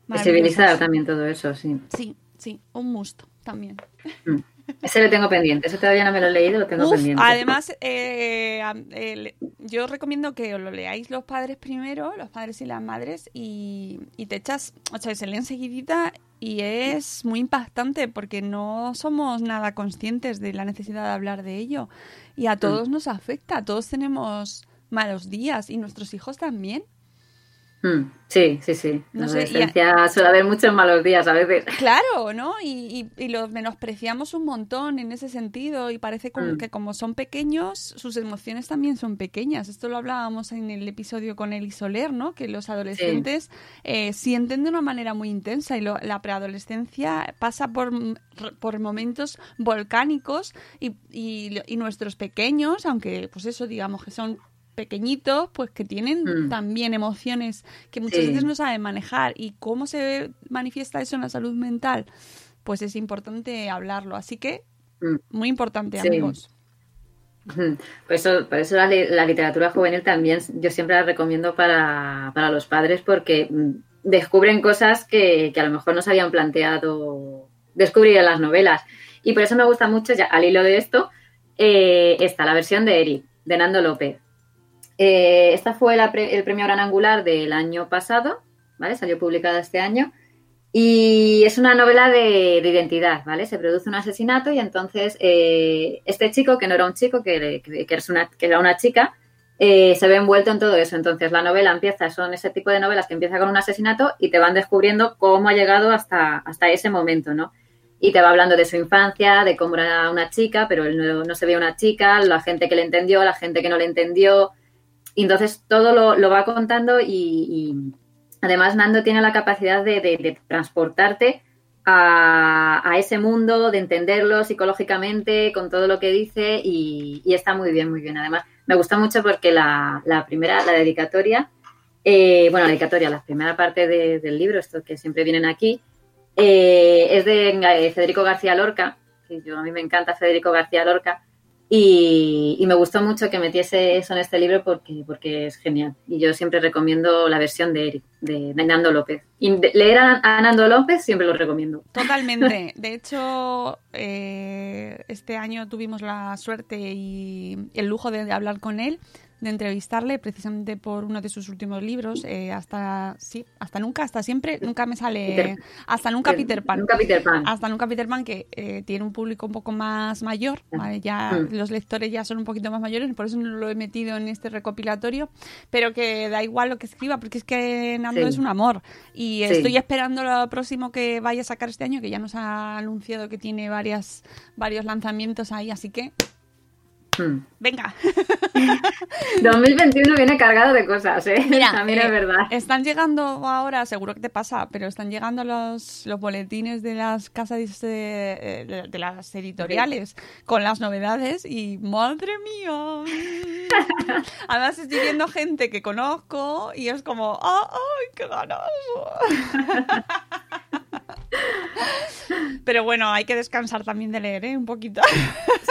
C: Visibilizar también todo eso, sí.
B: Sí, sí, un musto también.
C: Mm. Ese lo tengo pendiente, ese todavía no me lo he leído, lo tengo
B: Uf,
C: pendiente.
B: además, eh, eh, yo recomiendo que os lo leáis los padres primero, los padres y las madres, y, y te echas, o sea, se lee enseguidita y es muy impactante porque no somos nada conscientes de la necesidad de hablar de ello. Y a todos nos afecta, todos tenemos malos días y nuestros hijos también.
C: Mm, Sí, sí, sí.
B: No
C: la
B: sé, y a-
C: adolescencia suele haber muchos malos días a veces.
B: Claro, ¿no? Y, y, y los menospreciamos un montón en ese sentido y parece como
C: Mm.
B: que como son pequeños, sus emociones también son pequeñas. Esto lo hablábamos en el episodio con Eli Soler, ¿no? Que los adolescentes eh, sienten de una manera muy intensa y lo- la preadolescencia pasa por, por momentos volcánicos y, y, y nuestros pequeños, aunque pues eso digamos que son pequeñitos, pues que tienen
C: Mm.
B: también emociones que muchas
C: Sí.
B: veces no saben manejar. ¿Y cómo se manifiesta eso en la salud mental? Pues es importante hablarlo. Así que,
C: Mm.
B: muy importante,
C: Sí.
B: amigos.
C: Pues eso, por eso la, la, literatura juvenil también yo siempre la recomiendo para, para los padres porque mm, descubren cosas que, que, a lo mejor no se habían planteado descubrir en las novelas. Y por eso me gusta mucho, ya al hilo de esto, eh, está la versión de Eric, de Nando López. Eh, esta fue el premio Gran Angular del año pasado, ¿vale? Salió publicada este año. Y es una novela de, de, identidad, ¿vale? Se produce un asesinato y entonces eh, este chico, que no era un chico, que, que, una, que era una chica, eh, se ve envuelto en todo eso. Entonces la novela empieza, son ese tipo de novelas que empieza con un asesinato y te van descubriendo cómo ha llegado hasta, hasta ese momento, ¿no? Y te va hablando de su infancia, de cómo era una chica, pero él no, no se veía una chica, la gente que le entendió, la gente que no le entendió. Y entonces todo lo, lo va contando y, Además, Nando tiene la capacidad de, transportarte a, ese mundo, de entenderlo psicológicamente, con todo lo que dice, y, está muy bien, muy bien. Además, me gusta mucho porque la, primera, la dedicatoria, eh, bueno, la dedicatoria, la primera parte de, del libro, esto que siempre vienen aquí, eh, es de Federico García Lorca, que yo a mí me encanta Federico García Lorca, y, y, me gustó mucho que metiese eso en este libro porque, porque es genial. Y yo siempre recomiendo la versión de Eric, de, de Nando López. Y de, leer a, a, Nando López siempre lo recomiendo.
B: Totalmente. De hecho, eh, este año tuvimos la suerte y el lujo de, de hablar con él de entrevistarle precisamente por uno de sus últimos libros eh, hasta sí hasta nunca hasta siempre nunca me sale
C: Peter,
B: hasta nunca Peter Pan
C: nunca Peter Pan
B: hasta nunca Peter Pan que eh, tiene un público un poco más mayor ¿vale? ya mm. los lectores ya son un poquito más mayores por eso no lo he metido en este recopilatorio pero que da igual lo que escriba porque es que Nando sí. es un amor y sí. estoy esperando lo próximo que vaya a sacar este año que ya nos ha anunciado que tiene varias varios lanzamientos ahí así que
C: Hmm.
B: Venga.
C: 2021 viene cargado de cosas, ¿eh?
B: Mira,
C: También
B: eh,
C: es verdad.
B: Están llegando ahora, seguro que te pasa, pero están llegando los, los boletines de las casas de, de, de las editoriales sí. con las novedades y madre mía. Además estoy viendo gente que conozco y es como, ¡ay, qué ganas! Pero bueno, hay que descansar también de leer, ¿eh? Un poquito.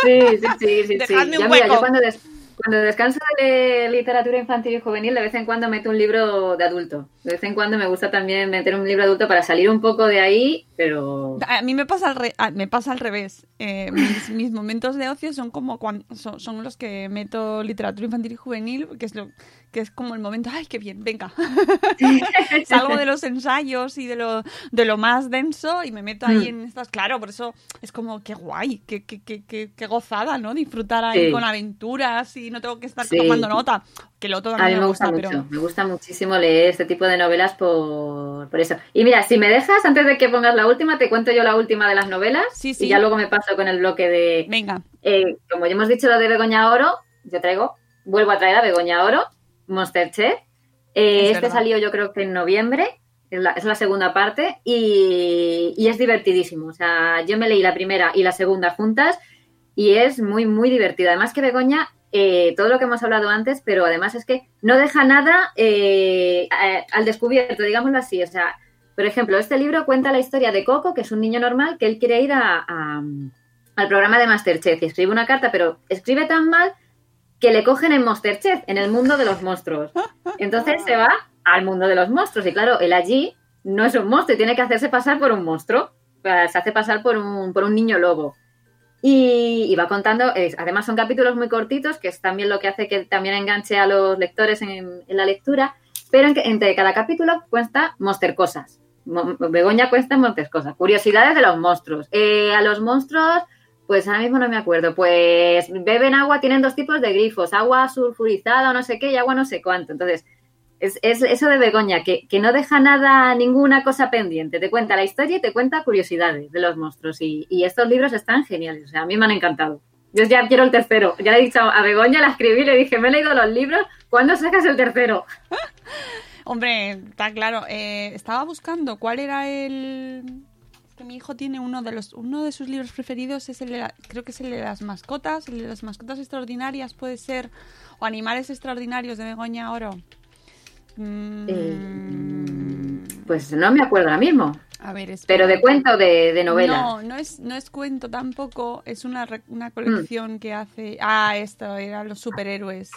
C: Sí, sí, sí. sí,
B: Dejadme
C: sí.
B: un hueco.
C: Mira, yo cuando, des cuando descanso de literatura infantil y juvenil, de vez en cuando meto un libro de adulto. De vez en cuando me gusta también meter un libro adulto para salir un poco de ahí, pero...
B: A mí me pasa al, re me pasa al revés. Eh, mis, mis, momentos de ocio son como cuando, son, son, los que meto literatura infantil y juvenil, que es lo que es como el momento, ay, qué bien, venga. Salgo de los ensayos y de lo, de lo más denso y me meto ahí mm. en estas, claro, por eso es como, qué guay, qué, qué, qué, qué gozada, ¿no? Disfrutar ahí sí. con aventuras y no tengo que estar sí. tomando nota. Que lo todo
C: a mí me,
B: me
C: gusta,
B: gusta,
C: mucho, pero... me gusta muchísimo leer este tipo de novelas por, por, eso. Y mira, si me dejas, antes de que pongas la última, te cuento yo la última de las novelas
B: sí, sí.
C: y ya luego me paso con el bloque de...
B: Venga.
C: Eh, como ya hemos dicho lo de Begoña Oro, yo traigo, vuelvo a traer a Begoña Oro, Monster Chef. Eh, este verdad. salió yo creo que en noviembre, es la, es la segunda parte, y, y, es divertidísimo. O sea, yo me leí la primera y la segunda juntas y es muy, muy divertida. Además que Begoña, eh, todo lo que hemos hablado antes, pero además es que no deja nada eh, al descubierto, digámoslo así. O sea, por ejemplo, este libro cuenta la historia de Coco, que es un niño normal, que él quiere ir al programa de Masterchef y escribe una carta, pero escribe tan mal que le cogen en Monsterchef, en el mundo de los monstruos. Entonces se va al mundo de los monstruos y claro, él allí no es un monstruo tiene que hacerse pasar por un monstruo. Se hace pasar por un, por un niño lobo. Y, va contando, además son capítulos muy cortitos, que es también lo que hace que también enganche a los lectores en, la lectura, pero en entre cada capítulo cuenta monster cosas. Begoña cuenta monster cosas, curiosidades de los monstruos. Eh, a los monstruos pues ahora mismo no me acuerdo. Pues beben agua, tienen dos tipos de grifos, agua sulfurizada o no sé qué y agua no sé cuánto. Entonces, es, es eso de Begoña, que, que, no deja nada, ninguna cosa pendiente. Te cuenta la historia y te cuenta curiosidades de los monstruos. Y, y estos libros están geniales. O sea, a mí me han encantado. Yo ya quiero el tercero. Ya le he dicho a Begoña, la escribí, le dije, me he leído los libros, ¿cuándo sacas el tercero?
B: Hombre, está claro. Eh, estaba buscando cuál era el que mi hijo tiene uno de los uno de sus libros preferidos es el de creo que es el de las mascotas el de las mascotas extraordinarias puede ser o animales extraordinarios de Begoña Oro.
C: Eh, pues no me acuerdo ahora mismo
B: A ver, espera.
C: Pero de cuento de, de novela.
B: No, no es, no es cuento tampoco, es una, una colección que hace... Ah, esto, eran los superhéroes.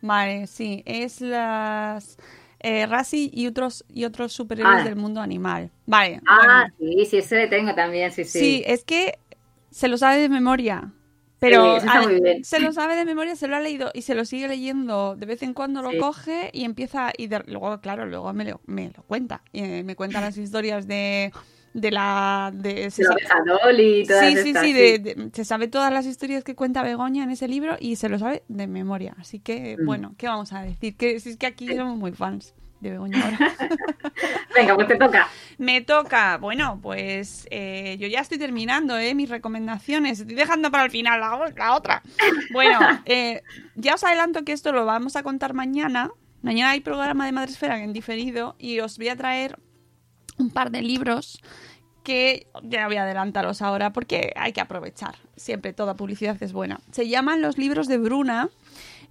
B: Vale, sí, es las... Eh, Rassi y otros, y otros superhéroes
C: Ah.
B: del mundo animal. Vale.
C: Ah,
B: bueno.
C: sí, sí, ese le tengo también, sí, sí.
B: Sí, es que se lo sabe de memoria. Pero se lo sabe de memoria, se lo ha leído y se lo sigue leyendo. De vez en cuando lo
C: Sí.
B: coge y empieza. Y de- luego, claro, luego me lo, me lo cuenta. Y, eh, me cuenta las historias de, de la. De, se sabe-
C: Dolly todas
B: Sí, sí,
C: estas,
B: sí, de- de- se sabe todas las historias que cuenta Begoña en ese libro y se lo sabe de memoria. Así que,
C: Mm.
B: bueno, ¿qué vamos a decir? Que si es que aquí somos muy fans de Begoña ahora.
C: Venga, pues te toca.
B: Me toca, bueno, pues eh, yo ya estoy terminando, ¿eh? Mis recomendaciones. Estoy dejando para el final la, otra. Bueno, eh, ya os adelanto que esto lo vamos a contar mañana. Mañana hay programa de Madresfera en diferido y os voy a traer un par de libros que ya voy a adelantaros ahora porque hay que aprovechar. Siempre toda publicidad es buena. Se llaman los libros de Bruna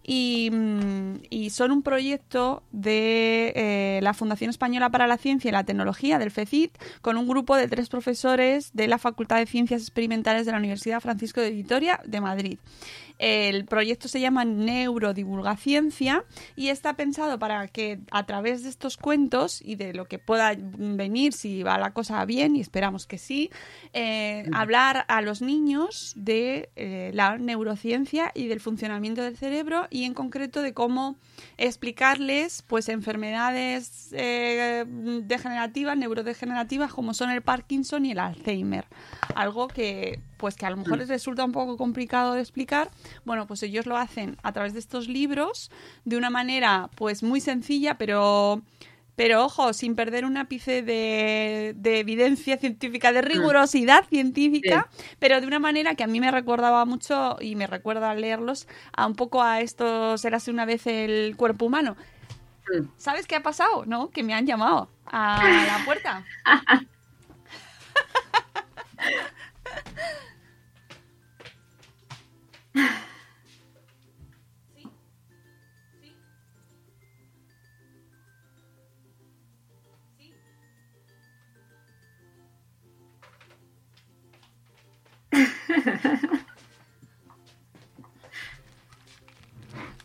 B: y, mm, y son un proyecto de eh, la Fundación Española para la Ciencia y la Tecnología, del FECIT, con un grupo de tres profesores de la Facultad de Ciencias Experimentales de la Universidad Francisco de Vitoria de Madrid. El proyecto se llama Neurodivulgaciencia y está pensado para que a través de estos cuentos y de lo que pueda venir si va la cosa bien y esperamos que sí, eh, hablar a los niños de eh, la neurociencia y del funcionamiento del cerebro y en concreto de cómo explicarles pues enfermedades eh, degenerativas, neurodegenerativas como son el Parkinson y el Alzheimer. Algo que pues que a lo mejor les resulta un poco complicado de explicar. Bueno, pues ellos lo hacen a través de estos libros de una manera pues muy sencilla, pero pero ojo, sin perder un ápice de, de evidencia científica, de rigurosidad científica, pero de una manera que a mí me recordaba mucho y me recuerda leerlos a un poco a estos Érase una vez el cuerpo humano.
C: Mm.
B: ¿Sabes qué ha pasado? ¿No? Que me han llamado a la puerta.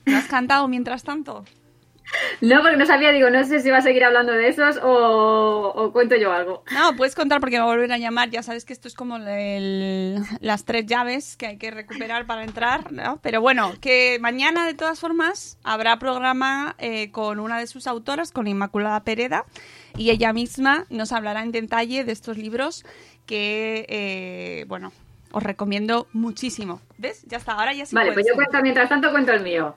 B: ¿Lo has cantado mientras tanto?
C: No, porque no sabía, digo, no sé si va a seguir hablando de esos o, o cuento yo algo.
B: No, puedes contar porque me va a volver a llamar. Ya sabes que esto es como el- las tres llaves que hay que recuperar para entrar, ¿no? Pero bueno, que mañana de todas formas habrá programa eh, con una de sus autoras, con Inmaculada Pereda, y ella misma nos hablará en detalle de estos libros que, eh, bueno, os recomiendo muchísimo. ¿Ves? Ya está, ahora ya sí
C: vale, pues yo cuento, mientras tanto cuento el mío.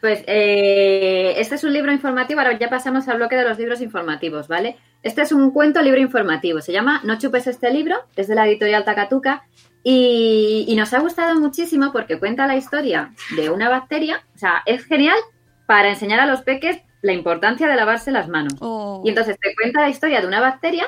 C: Pues eh, este es un libro informativo, ahora ya pasamos al bloque de los libros informativos, ¿vale? Este es un cuento libro informativo, se llama No chupes este libro, es de la editorial Takatuka y, y nos ha gustado muchísimo porque cuenta la historia de una bacteria, o sea, es genial para enseñar a los peques la importancia de lavarse las manos.
B: Oh.
C: Y entonces te cuenta la historia de una bacteria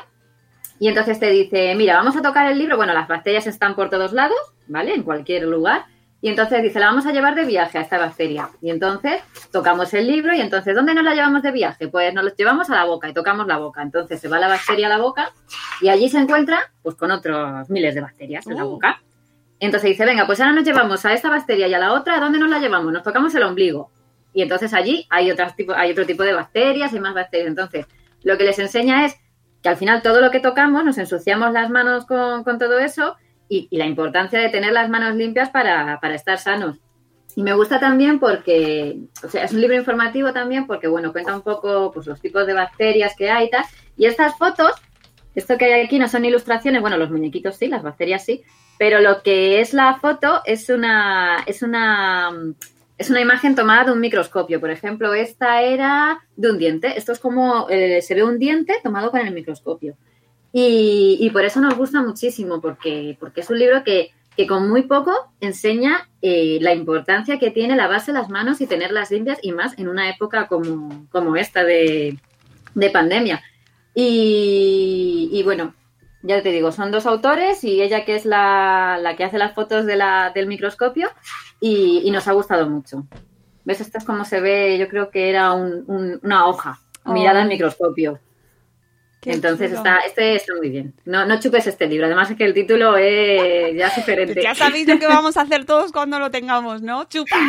C: y entonces te dice, mira, vamos a tocar el libro. Bueno, las bacterias están por todos lados, ¿vale? En cualquier lugar. Y entonces dice, la vamos a llevar de viaje a esta bacteria. Y entonces tocamos el libro y entonces, ¿dónde nos la llevamos de viaje? Pues nos lo llevamos a la boca y tocamos la boca. Entonces se va la bacteria a la boca y allí se encuentra pues con otros miles de bacterias en la
B: Oh.
C: boca. Entonces dice, venga, pues ahora nos llevamos a esta bacteria y a la otra, ¿a dónde nos la llevamos? Nos tocamos el ombligo. Y entonces allí hay, otras tipo, hay otro tipo de bacterias, hay más bacterias. Entonces, lo que les enseña es que al final todo lo que tocamos, nos ensuciamos las manos con, todo eso y, la importancia de tener las manos limpias para, para estar sanos. Y me gusta también porque, o sea, es un libro informativo también porque, bueno, cuenta un poco pues, los tipos de bacterias que hay y tal. Y estas fotos, esto que hay aquí no son ilustraciones, bueno, los muñequitos sí, las bacterias sí, pero lo que es la foto es una, es una, es una imagen tomada de un microscopio. Por ejemplo, esta era de un diente. Esto es como eh, se ve un diente tomado con el microscopio. Y, y por eso nos gusta muchísimo, porque, porque es un libro que, que con muy poco enseña eh, la importancia que tiene lavarse las manos y tenerlas limpias, y más en una época como, como esta de, de pandemia. Y, y bueno, ya te digo, son dos autores y ella que es la, la que hace las fotos de la, del microscopio y, y nos ha gustado mucho. ¿Ves? Esto es como se ve, yo creo que era un- un- una hoja mirada
B: Oh.
C: al microscopio.
B: Qué
C: Entonces
B: chulo.
C: está, este está muy bien. No, no chupes este libro. Además es que el título es ya sugerente.
B: Ya sabéis lo que vamos a hacer todos cuando lo tengamos, ¿no? Chupa.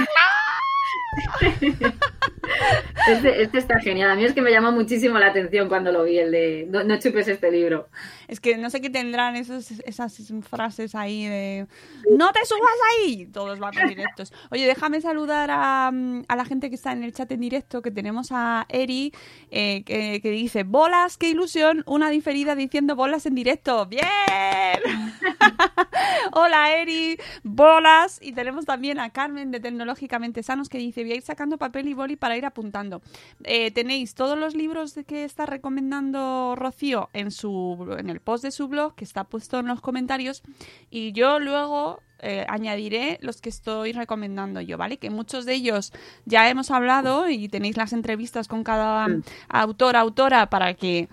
C: Este, este está genial. A mí es que me llamó muchísimo la atención cuando lo vi, el de no, no chupes este libro.
B: Es que no sé qué tendrán esos, esas frases ahí de ¡No te subas ahí! Todos van directos. Oye, déjame saludar a, mm, a la gente que está en el chat en directo, que tenemos a Eri, eh, que, que dice ¡Bolas, qué ilusión! Una diferida diciendo bolas en directo. ¡Bien! Hola Eri, bolas. Y tenemos también a Carmen de Tecnológicamente Sanos que dice, voy a ir sacando papel y boli para ir apuntando. Eh, tenéis todos los libros que está recomendando Rocío en, su, en el post de su blog, que está puesto en los comentarios. Y yo luego eh, añadiré los que estoy recomendando yo, ¿vale? Que muchos de ellos ya hemos hablado y tenéis las entrevistas con cada autor, autora, para que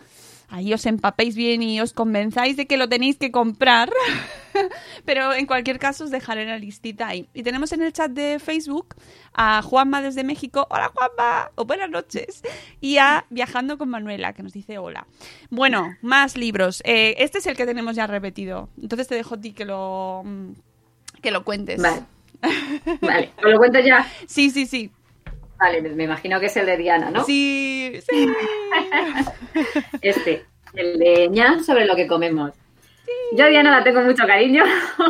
B: ahí os empapéis bien y os convenzáis de que lo tenéis que comprar. Pero en cualquier caso os dejaré la listita ahí. Y tenemos en el chat de Facebook a Juanma desde México. Hola Juanma, o buenas noches. Y a Viajando con Manuela, que nos dice hola. Bueno, más libros. Eh, este es el que tenemos ya repetido. Entonces te dejo a ti que lo, mm, que lo cuentes.
C: Vale. Vale, ¿os lo cuento ya?
B: Sí, sí, sí.
C: Vale, me imagino que es el de Diana, ¿no?
B: Sí, sí.
C: Este, el de ñam sobre lo que comemos. Yo a Diana la tengo mucho cariño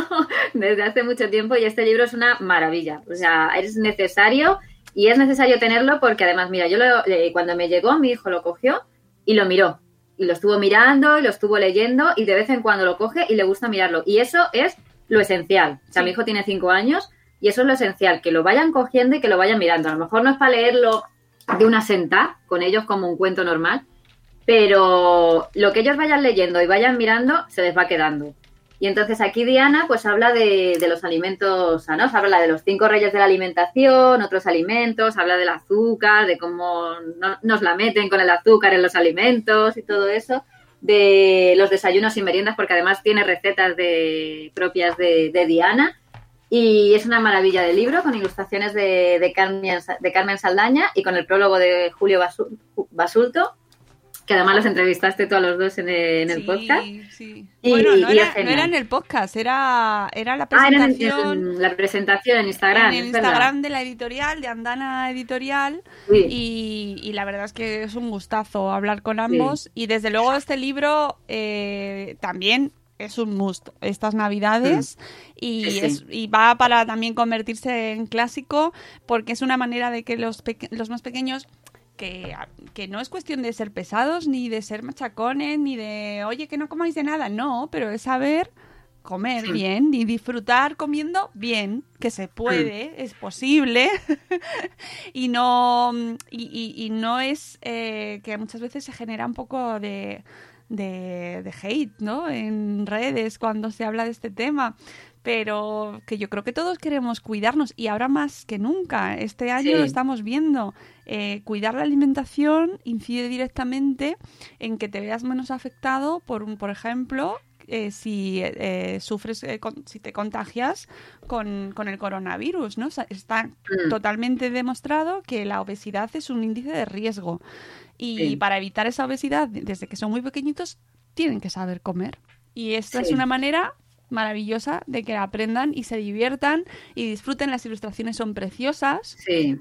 C: desde hace mucho tiempo y este libro es una maravilla. O sea, es necesario y es necesario tenerlo porque además, mira, yo lo- eh, cuando me llegó, mi hijo lo cogió y lo miró. Y lo estuvo mirando y lo estuvo leyendo y de vez en cuando lo coge y le gusta mirarlo. Y eso es lo esencial. O sea,
B: Sí.
C: mi hijo tiene cinco años y eso es lo esencial, que lo vayan cogiendo y que lo vayan mirando. A lo mejor no es para leerlo de una sentada con ellos como un cuento normal, pero lo que ellos vayan leyendo y vayan mirando se les va quedando. Y entonces aquí Diana pues habla de, los alimentos sanos, habla de los cinco reyes de la alimentación, otros alimentos, habla del azúcar, de cómo no- nos la meten con el azúcar en los alimentos y todo eso, de los desayunos y meriendas, porque además tiene recetas de, propias de, de Diana. Y es una maravilla de libro con ilustraciones de, de Carmen, de Carmen Saldaña y con el prólogo de Julio Basu- Basulto, que además los entrevistaste tú a los dos en el, en el
B: Sí,
C: podcast.
B: sí.
C: Y-
B: bueno, no
C: y
B: era, no en el podcast, era, era la
C: Ah, era en,
B: presentación
C: en la presentación en Instagram.
B: en el. Instagram de la editorial, de Andana Editorial.
C: Sí.
B: Y, y la verdad es que es un gustazo hablar con ambos. Y desde luego este libro eh, también es un must estas navidades y,
C: Mm. Sí, sí.
B: es- y va para también convertirse en clásico porque es una manera de que los, peque- los más pequeños que, que no es cuestión de ser pesados ni de ser machacones ni de oye que no comáis de nada no pero es saber comer
C: Sí.
B: bien y disfrutar comiendo bien que se puede es posible y no y, y- y no es eh, que muchas veces se genera un poco de, de, de hate no en redes cuando se habla de este tema pero que yo creo que todos queremos cuidarnos y ahora más que nunca este año
C: Sí.
B: lo estamos viendo Eh, cuidar la alimentación incide directamente en que te veas menos afectado por un por ejemplo eh, si eh, sufres, eh, con- si te contagias con, con el coronavirus, ¿no? O sea, está
C: Mm.
B: totalmente demostrado que la obesidad es un índice de riesgo. Y
C: Sí.
B: para evitar esa obesidad, desde que son muy pequeñitos, tienen que saber comer. Y esta es una manera maravillosa de que aprendan y se diviertan y disfruten. Las ilustraciones son preciosas,
C: Sí,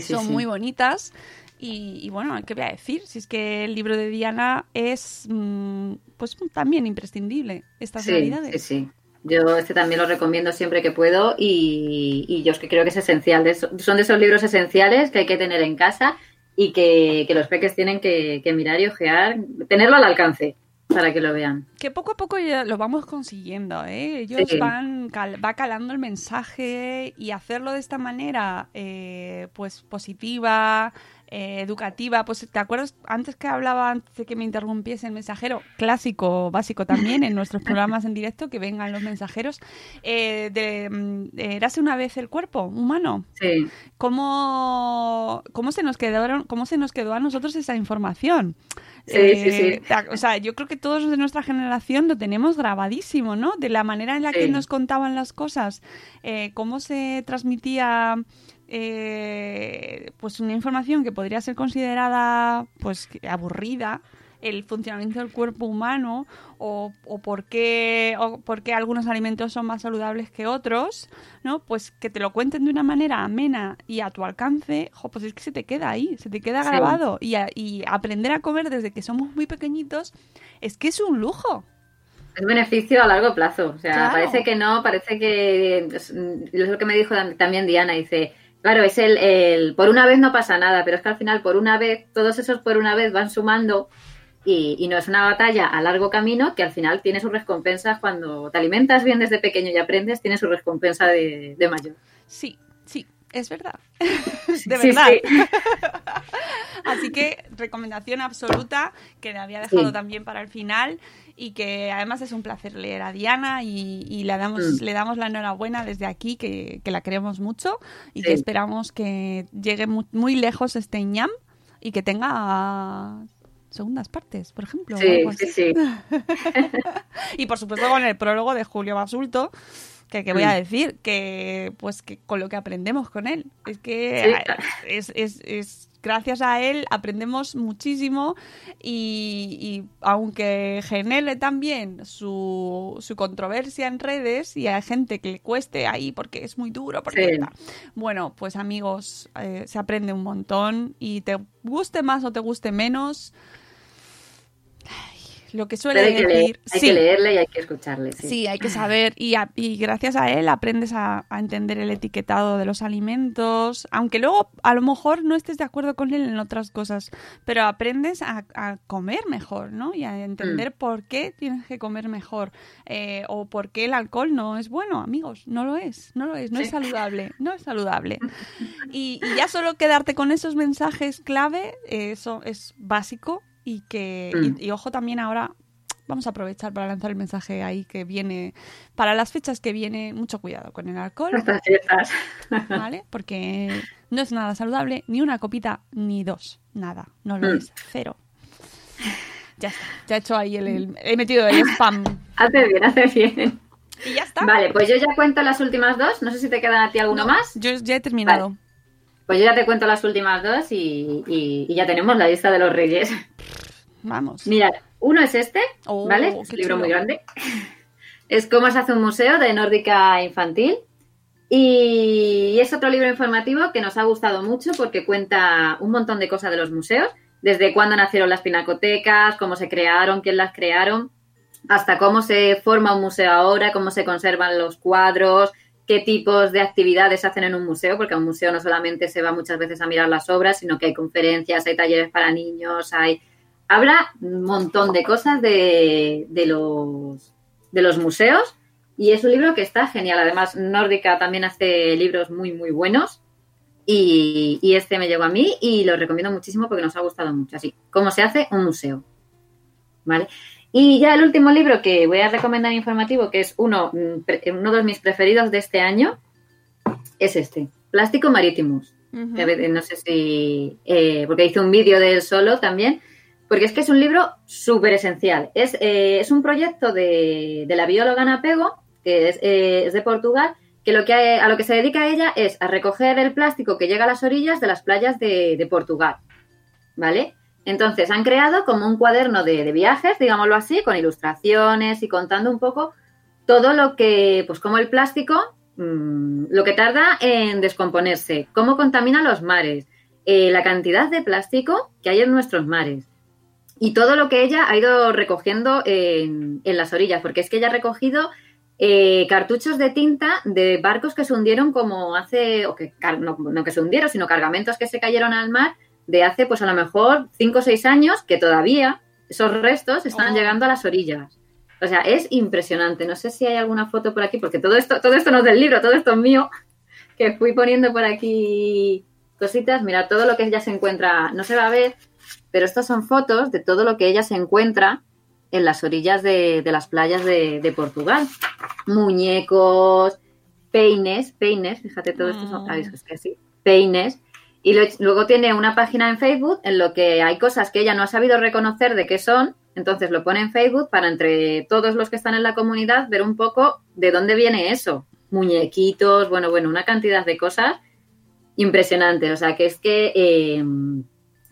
B: son muy bonitas. Y, y bueno, ¿qué voy a decir? Si es que el libro de Diana es mm, pues también imprescindible estas
C: Sí,
B: navidades.
C: sí, sí. Yo este también lo recomiendo siempre que puedo y, y yo es que creo que es esencial. De eso- son de esos libros esenciales que hay que tener en casa y que, que los peques tienen que, que mirar y ojear, tenerlo al alcance para que lo vean.
B: Que poco a poco ya lo vamos consiguiendo, ¿eh? Ellos
C: Sí.
B: van cal- va calando el mensaje y hacerlo de esta manera, eh, pues positiva, eh, educativa. Pues, ¿te acuerdas antes que hablaba, antes de que me interrumpiese el mensajero? Clásico, básico también en nuestros programas en directo, que vengan los mensajeros. eh, de, mm, Érase una vez el cuerpo humano.
C: Sí,
B: ¿Cómo, cómo, se nos quedaron, ¿Cómo se nos quedó a nosotros esa información?
C: Sí, sí, sí.
B: Eh, ta- O sea, yo creo que todos de nuestra generación lo tenemos grabadísimo, ¿no? De la manera en la que
C: Sí.
B: nos contaban las cosas, eh, cómo se transmitía eh, pues una información que podría ser considerada pues aburrida el funcionamiento del cuerpo humano o, o por, qué, o por qué algunos alimentos son más saludables que otros, ¿no? Pues que te lo cuenten de una manera amena y a tu alcance, jo, pues es que se te queda ahí, se te queda
C: Sí.
B: grabado. Y, a- y aprender a comer desde que somos muy pequeñitos es que es un lujo.
C: Es beneficio a largo plazo. O sea,
B: Claro.
C: parece que no, parece que. Es lo que me dijo tam- también Diana. Dice, claro, es el, el. Por una vez no pasa nada, pero es que al final, por una vez, todos esos por una vez van sumando. Y, no es una batalla a largo camino que al final tiene sus recompensas cuando te alimentas bien desde pequeño y aprendes, tiene su recompensa de, de mayor.
B: Sí, es verdad. De verdad.
C: sí.
B: Así que recomendación absoluta que le había dejado
C: Sí.
B: también para el final y que además es un placer leer a Diana y, y le, damos,
C: Mm.
B: le damos la enhorabuena desde aquí, que, que la queremos mucho y que esperamos que llegue mu- muy, lejos este ñam y que tenga segundas partes, por ejemplo.
C: Sí, sí, sí.
B: Y por supuesto con el prólogo de Julio Basulto, que, que voy a
C: Mm.
B: decir, que pues que con lo que aprendemos con él. Es que
C: Sí.
B: es, es- es- gracias a él aprendemos muchísimo y, y aunque genere también su, su controversia en redes y hay gente que le cueste ahí porque es muy duro, porque
C: Sí.
B: bueno, pues amigos, eh, se aprende un montón y te guste más o te guste menos. Lo que suele
C: Pero hay que,
B: decir,
C: leer, hay
B: sí.
C: que leerle y hay que escucharle. Sí.
B: Sí, hay que saber y, a- y gracias a él aprendes a, a entender el etiquetado de los alimentos, aunque luego a lo mejor no estés de acuerdo con él en otras cosas, pero aprendes a, a comer mejor, ¿no? Y a entender por qué tienes que comer mejor eh, o por qué el alcohol no es bueno, amigos, no lo es, no lo es, no es saludable, no es saludable. Y, y ya solo quedarte con esos mensajes clave, eh, eso es básico y que, y-
C: Mm.
B: y ojo también ahora vamos a aprovechar para lanzar el mensaje ahí que viene, para las fechas que viene, mucho cuidado con el alcohol,
C: Estas fiestas.
B: ¿vale? Porque no es nada saludable, ni una copita, ni dos, nada, no lo
C: Mm.
B: es, cero. Ya está, ya he hecho ahí el, el- he metido el spam.
C: Hace bien, hace bien.
B: Y ya está.
C: Vale, pues yo ya cuento las últimas dos. No sé si te quedan a ti alguno
B: No,
C: más.
B: Yo ya he terminado.
C: Pues yo ya te cuento las últimas dos y, y- y ya tenemos la lista de los reyes.
B: Vamos.
C: Mirad, uno es este,
B: Oh,
C: ¿vale? Es un libro
B: chulo.
C: muy grande. Es cómo se hace un museo de nórdica infantil. Y es otro libro informativo que nos ha gustado mucho porque cuenta un montón de cosas de los museos, desde cuándo nacieron las pinacotecas, cómo se crearon, quién las crearon, hasta cómo se forma un museo ahora, cómo se conservan los cuadros, qué tipos de actividades hacen en un museo, porque a un museo no solamente se va muchas veces a mirar las obras, sino que hay conferencias, hay talleres para niños, hay... Habla un montón de cosas de, de los, de los museos y es un libro que está genial. Además, Nórdica también hace libros muy, muy buenos y, y este me llegó a mí y lo recomiendo muchísimo porque nos ha gustado mucho. Así, cómo se hace un museo. ¿Vale? Y ya el último libro que voy a recomendar informativo, que es uno, mm, uno de mis preferidos de este año, es este, Plástico.
B: Ujú.
C: Que a veces no sé si. eh, porque hice un vídeo de él solo también. Porque es que es un libro súper esencial. Es, eh, es un proyecto de, de la bióloga Ana Pego, que es, eh, es de Portugal, que, lo que a, a lo que se dedica ella es a recoger el plástico que llega a las orillas de las playas de, de Portugal. ¿Vale? Entonces han creado como un cuaderno de, viajes, digámoslo así, con ilustraciones y contando un poco todo lo que, pues como el plástico, mm, lo que tarda en descomponerse, cómo contamina los mares, eh, la cantidad de plástico que hay en nuestros mares. Y todo lo que ella ha ido recogiendo en, las orillas, porque es que ella ha recogido eh, cartuchos de tinta de barcos que se hundieron como hace, o que no que se hundieron, sino cargamentos que se cayeron al mar de hace pues a lo mejor 5 o 6 años que todavía esos restos están
B: Oh.
C: llegando a las orillas. O sea, es impresionante. No sé si hay alguna foto por aquí, porque todo esto, todo esto no es del libro, todo esto es mío, que fui poniendo por aquí cositas. Mira, todo lo que ella se encuentra, no se va a ver, pero estas son fotos de todo lo que ella se encuentra en las orillas de, de las playas de, de Portugal. Muñecos, peines, peines, fíjate, todo esto son,
B: Mm.
C: ay, es que así, peines. Y lo- luego tiene una página en Facebook en lo que hay cosas que ella no ha sabido reconocer de qué son, entonces lo pone en Facebook para entre todos los que están en la comunidad ver un poco de dónde viene eso. Muñequitos, bueno, bueno, una cantidad de cosas impresionantes. O sea, que es que eh,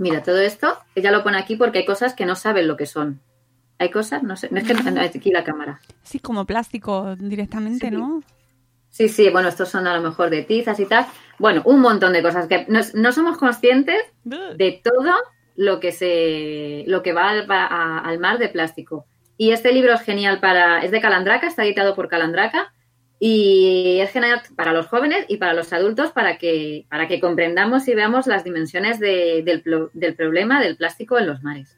C: Mira, todo esto, ella lo pone aquí porque hay cosas que no saben lo que son. Hay cosas, no sé, no es que no, aquí la cámara.
B: Sí, como plástico directamente,
C: Sí.
B: ¿no?
C: Sí, sí, bueno, estos son a lo mejor de tizas y tal. Bueno, un montón de cosas que no, no somos conscientes de todo lo que se lo que va al, va a- al mar de plástico. Y este libro es genial para es de Calandraca, está editado por Calandraca y es genial para los jóvenes y para los adultos para que para que comprendamos y veamos las dimensiones de- del, problema del plástico en los mares.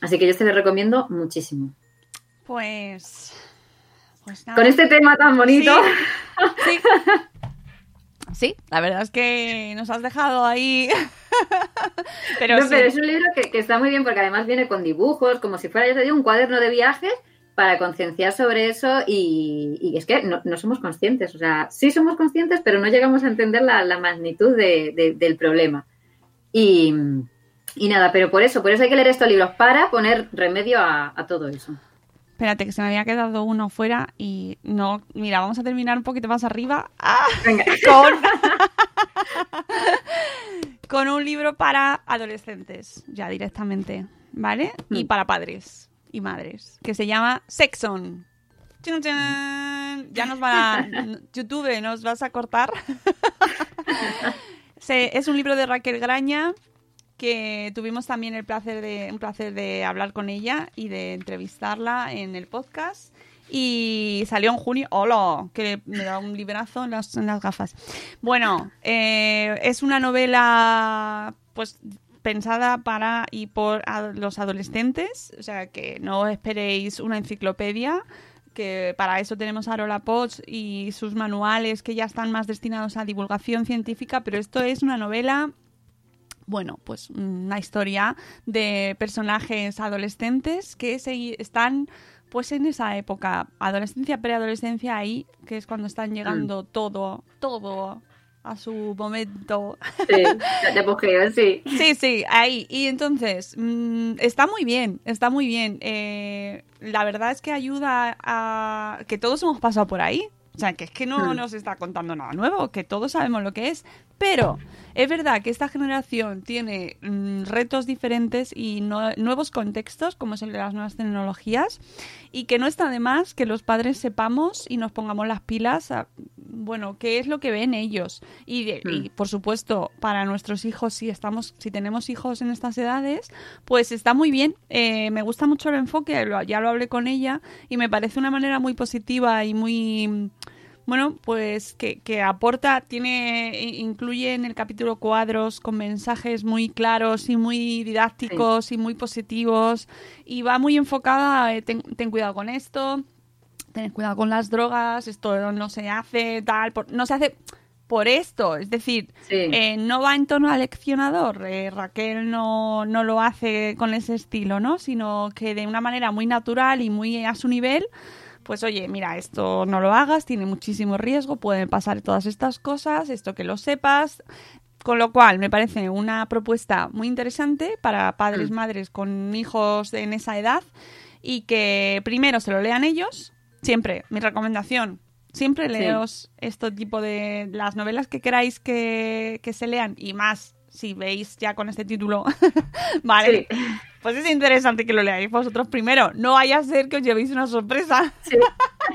C: Así que yo te lo recomiendo muchísimo.
B: Pues. Pues nada.
C: Con este tema tan bonito.
B: Sí. Sí, la verdad es que nos has dejado ahí. pero
C: No,
B: sí.
C: pero es un libro que, que está muy bien porque además viene con dibujos, como si fuera, ya te digo, un cuaderno de viajes para concienciar sobre eso y, y es que no, no somos conscientes, o sea, sí somos conscientes, pero no llegamos a entender la, la magnitud de- de- del problema. Y, y nada, pero por eso, por eso hay que leer estos libros, para poner remedio a, a todo eso.
B: Espérate, que se me había quedado uno fuera y no. Mira, vamos a terminar un poquito más arriba. ¡Ah!
C: Venga.
B: Con. con un libro para adolescentes, ya directamente, ¿vale? Y
C: Mm.
B: para padres y madres, que se llama Sexon. ¡Chan, chan! Ya nos va a... YouTube, nos vas a cortar. Se- es un libro de Raquel Graña que tuvimos también el placer de un placer de hablar con ella y de entrevistarla en el podcast y salió en junio. ¡Hola! Que me da un librazo en las, en las gafas. Bueno, eh, es una novela pues pensada para y por los adolescentes, o sea que no esperéis una enciclopedia, que para eso tenemos a Arola Potts y sus manuales que ya están más destinados a divulgación científica, pero esto es una novela bueno, pues una historia de personajes adolescentes que se, están pues en esa época, adolescencia, preadolescencia, ahí, que es cuando están llegando todo, todo a su momento.
C: Sí, de sí.
B: Sí, sí, ahí. Y entonces, mm, está muy bien, está muy bien. Eh, la verdad es que ayuda a que todos hemos pasado por ahí. O sea, que es que no nos está contando nada nuevo, que todos sabemos lo que es. Pero es verdad que esta generación tiene mm, retos diferentes y no- nuevos contextos, como es el de las nuevas tecnologías, y que no está de más que los padres sepamos y nos pongamos las pilas a, bueno, qué es lo que ven ellos. Y, de- y,
C: Mm.
B: por supuesto, para nuestros hijos, si estamos, si tenemos hijos en estas edades, pues está muy bien. Eh, me gusta mucho el enfoque, ya lo hablé con ella, y me parece una manera muy positiva y muy bueno, pues que, que aporta, tiene, incluye en el capítulo cuadros con mensajes muy claros y muy didácticos y muy positivos y va muy enfocada, eh, ten, ten cuidado con esto, ten cuidado con las drogas, esto no se hace tal, por- no se hace por esto, es decir,
C: Sí.
B: eh, no va en tono aleccionador, eh, Raquel no, no lo hace con ese estilo, ¿no? Sino que de una manera muy natural y muy a su nivel, pues oye, mira, esto no lo hagas, tiene muchísimo riesgo, pueden pasar todas estas cosas, esto que lo sepas. Con lo cual, me parece una propuesta muy interesante para padres,
C: Mm.
B: madres con hijos en esa edad y que primero se lo lean ellos. Siempre, mi recomendación, siempre
C: Sí.
B: leos este tipo de las novelas que queráis que, que se lean y más si veis ya con este título, vale,
C: Sí.
B: Pues es interesante que lo leáis vosotros primero. No vaya a ser que os llevéis una sorpresa.
C: Sí.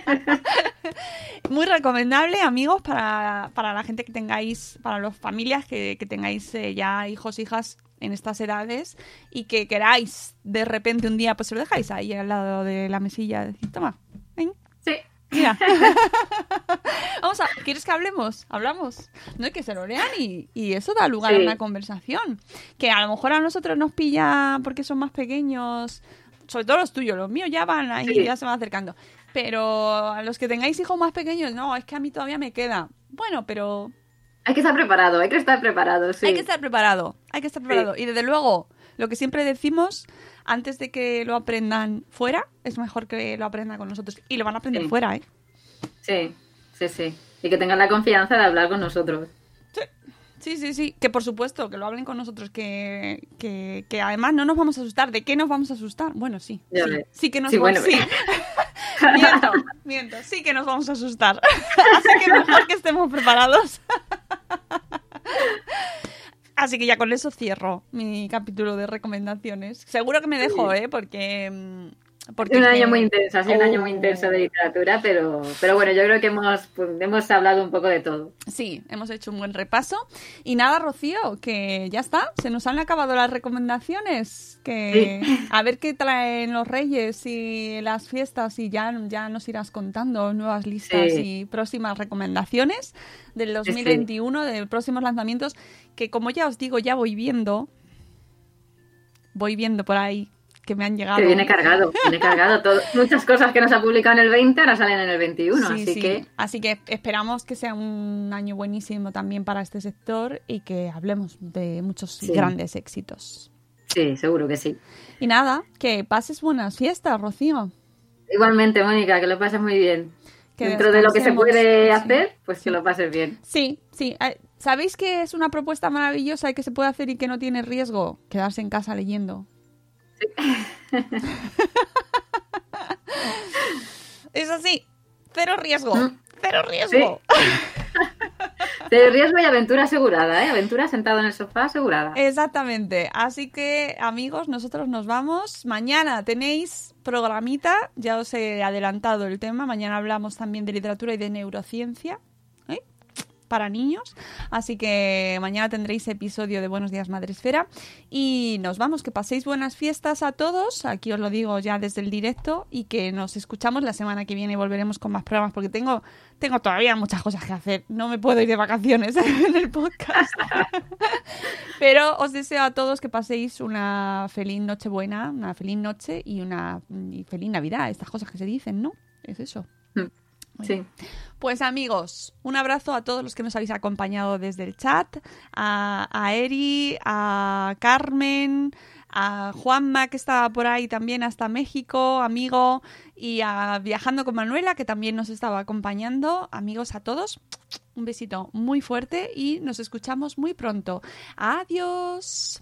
B: Muy recomendable, amigos, para, para la gente que tengáis, para las familias que, que tengáis eh, ya hijos, hijas en estas edades y que queráis de repente un día, pues se lo dejáis ahí al lado de la mesilla. Decir, toma. Mira. Vamos a, ¿quieres que hablemos? Hablamos. No es que se lo lean y, y eso da lugar a una conversación. Que a lo mejor a nosotros nos pilla porque son más pequeños, sobre todo los tuyos, los míos ya van ahí,
C: Sí.
B: ya se van acercando. Pero a los que tengáis hijos más pequeños, no, es que a mí todavía me queda. Bueno, pero
C: Hay que estar preparado, hay que estar preparado, sí.
B: hay que estar preparado, hay que estar preparado. Y desde luego, lo que siempre decimos, antes de que lo aprendan fuera, es mejor que lo aprendan con nosotros. Y lo van a aprender
C: Sí.
B: fuera, ¿eh?
C: Sí, sí, sí. Y que tengan la confianza de hablar con nosotros.
B: Sí, sí, sí. Que por supuesto, que lo hablen con nosotros, que, que, que además no nos vamos a asustar. ¿De qué nos vamos a asustar? Bueno, sí. Sí, sí que nos
C: Sí,
B: vamos
C: bueno,
B: sí. miento, miento. Sí que nos vamos a asustar. Así que mejor que estemos preparados. Así que ya con eso cierro mi capítulo de recomendaciones. Seguro que me dejo, ¿eh? Porque... porque
C: un año muy intenso, ha sido un año muy
B: Oh.
C: intenso de literatura, pero, pero bueno, yo creo que hemos, pues, hemos hablado un poco de todo.
B: Sí, hemos hecho un buen repaso. Y nada, Rocío, que ya está. Se nos han acabado las recomendaciones. Que a ver qué traen los reyes y las fiestas y ya, ya nos irás contando nuevas listas
C: Sí.
B: y próximas recomendaciones del
C: sí.
B: 2021, de próximos lanzamientos, que como ya os digo, ya voy viendo, voy viendo por ahí que me han llegado.
C: Que viene cargado, viene cargado. Todo, muchas cosas que nos ha publicado en el 20 ahora salen en el 21,
B: Sí,
C: así
B: sí.
C: que
B: Así que esperamos que sea un año buenísimo también para este sector y que hablemos de muchos
C: Sí.
B: grandes éxitos.
C: sí, seguro que sí.
B: Y nada, que pases buenas fiestas, Rocío.
C: Igualmente, Mónica, que lo pases muy bien.
B: Que
C: Dentro de lo que se puede hacer, pues que lo pases bien.
B: Sí, sí. eh, ¿Sabéis que es una propuesta maravillosa y que se puede hacer y que no tiene riesgo? Quedarse en casa leyendo. es así. Cero riesgo.
C: Mm.
B: Cero riesgo.
C: De riesgo y aventura asegurada, ¿eh? Aventura sentado en el sofá asegurada.
B: Exactamente. Así que, amigos, nosotros nos vamos. Mañana tenéis programita. Ya os he adelantado el tema. Mañana hablamos también de literatura y de neurociencia. Para niños. Así que mañana tendréis episodio de Buenos Días Madresfera. Y nos vamos. Que paséis buenas fiestas a todos. Aquí os lo digo ya desde el directo. Y que nos escuchamos la semana que viene y volveremos con más programas. Porque tengo, tengo todavía muchas cosas que hacer. No me puedo ir de vacaciones en el podcast. Pero os deseo a todos que paséis una feliz noche buena, una feliz noche y una y feliz Navidad. Estas cosas que se dicen, ¿no? Es eso.
C: Sí.
B: Pues amigos, un abrazo a todos los que nos habéis acompañado desde el chat, a, a Eri, a Carmen, a Juanma que estaba por ahí también hasta México, amigo, y a Viajando con Manuela que también nos estaba acompañando. Amigos a todos, un besito muy fuerte y nos escuchamos muy pronto. Adiós.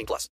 D: 18 plus.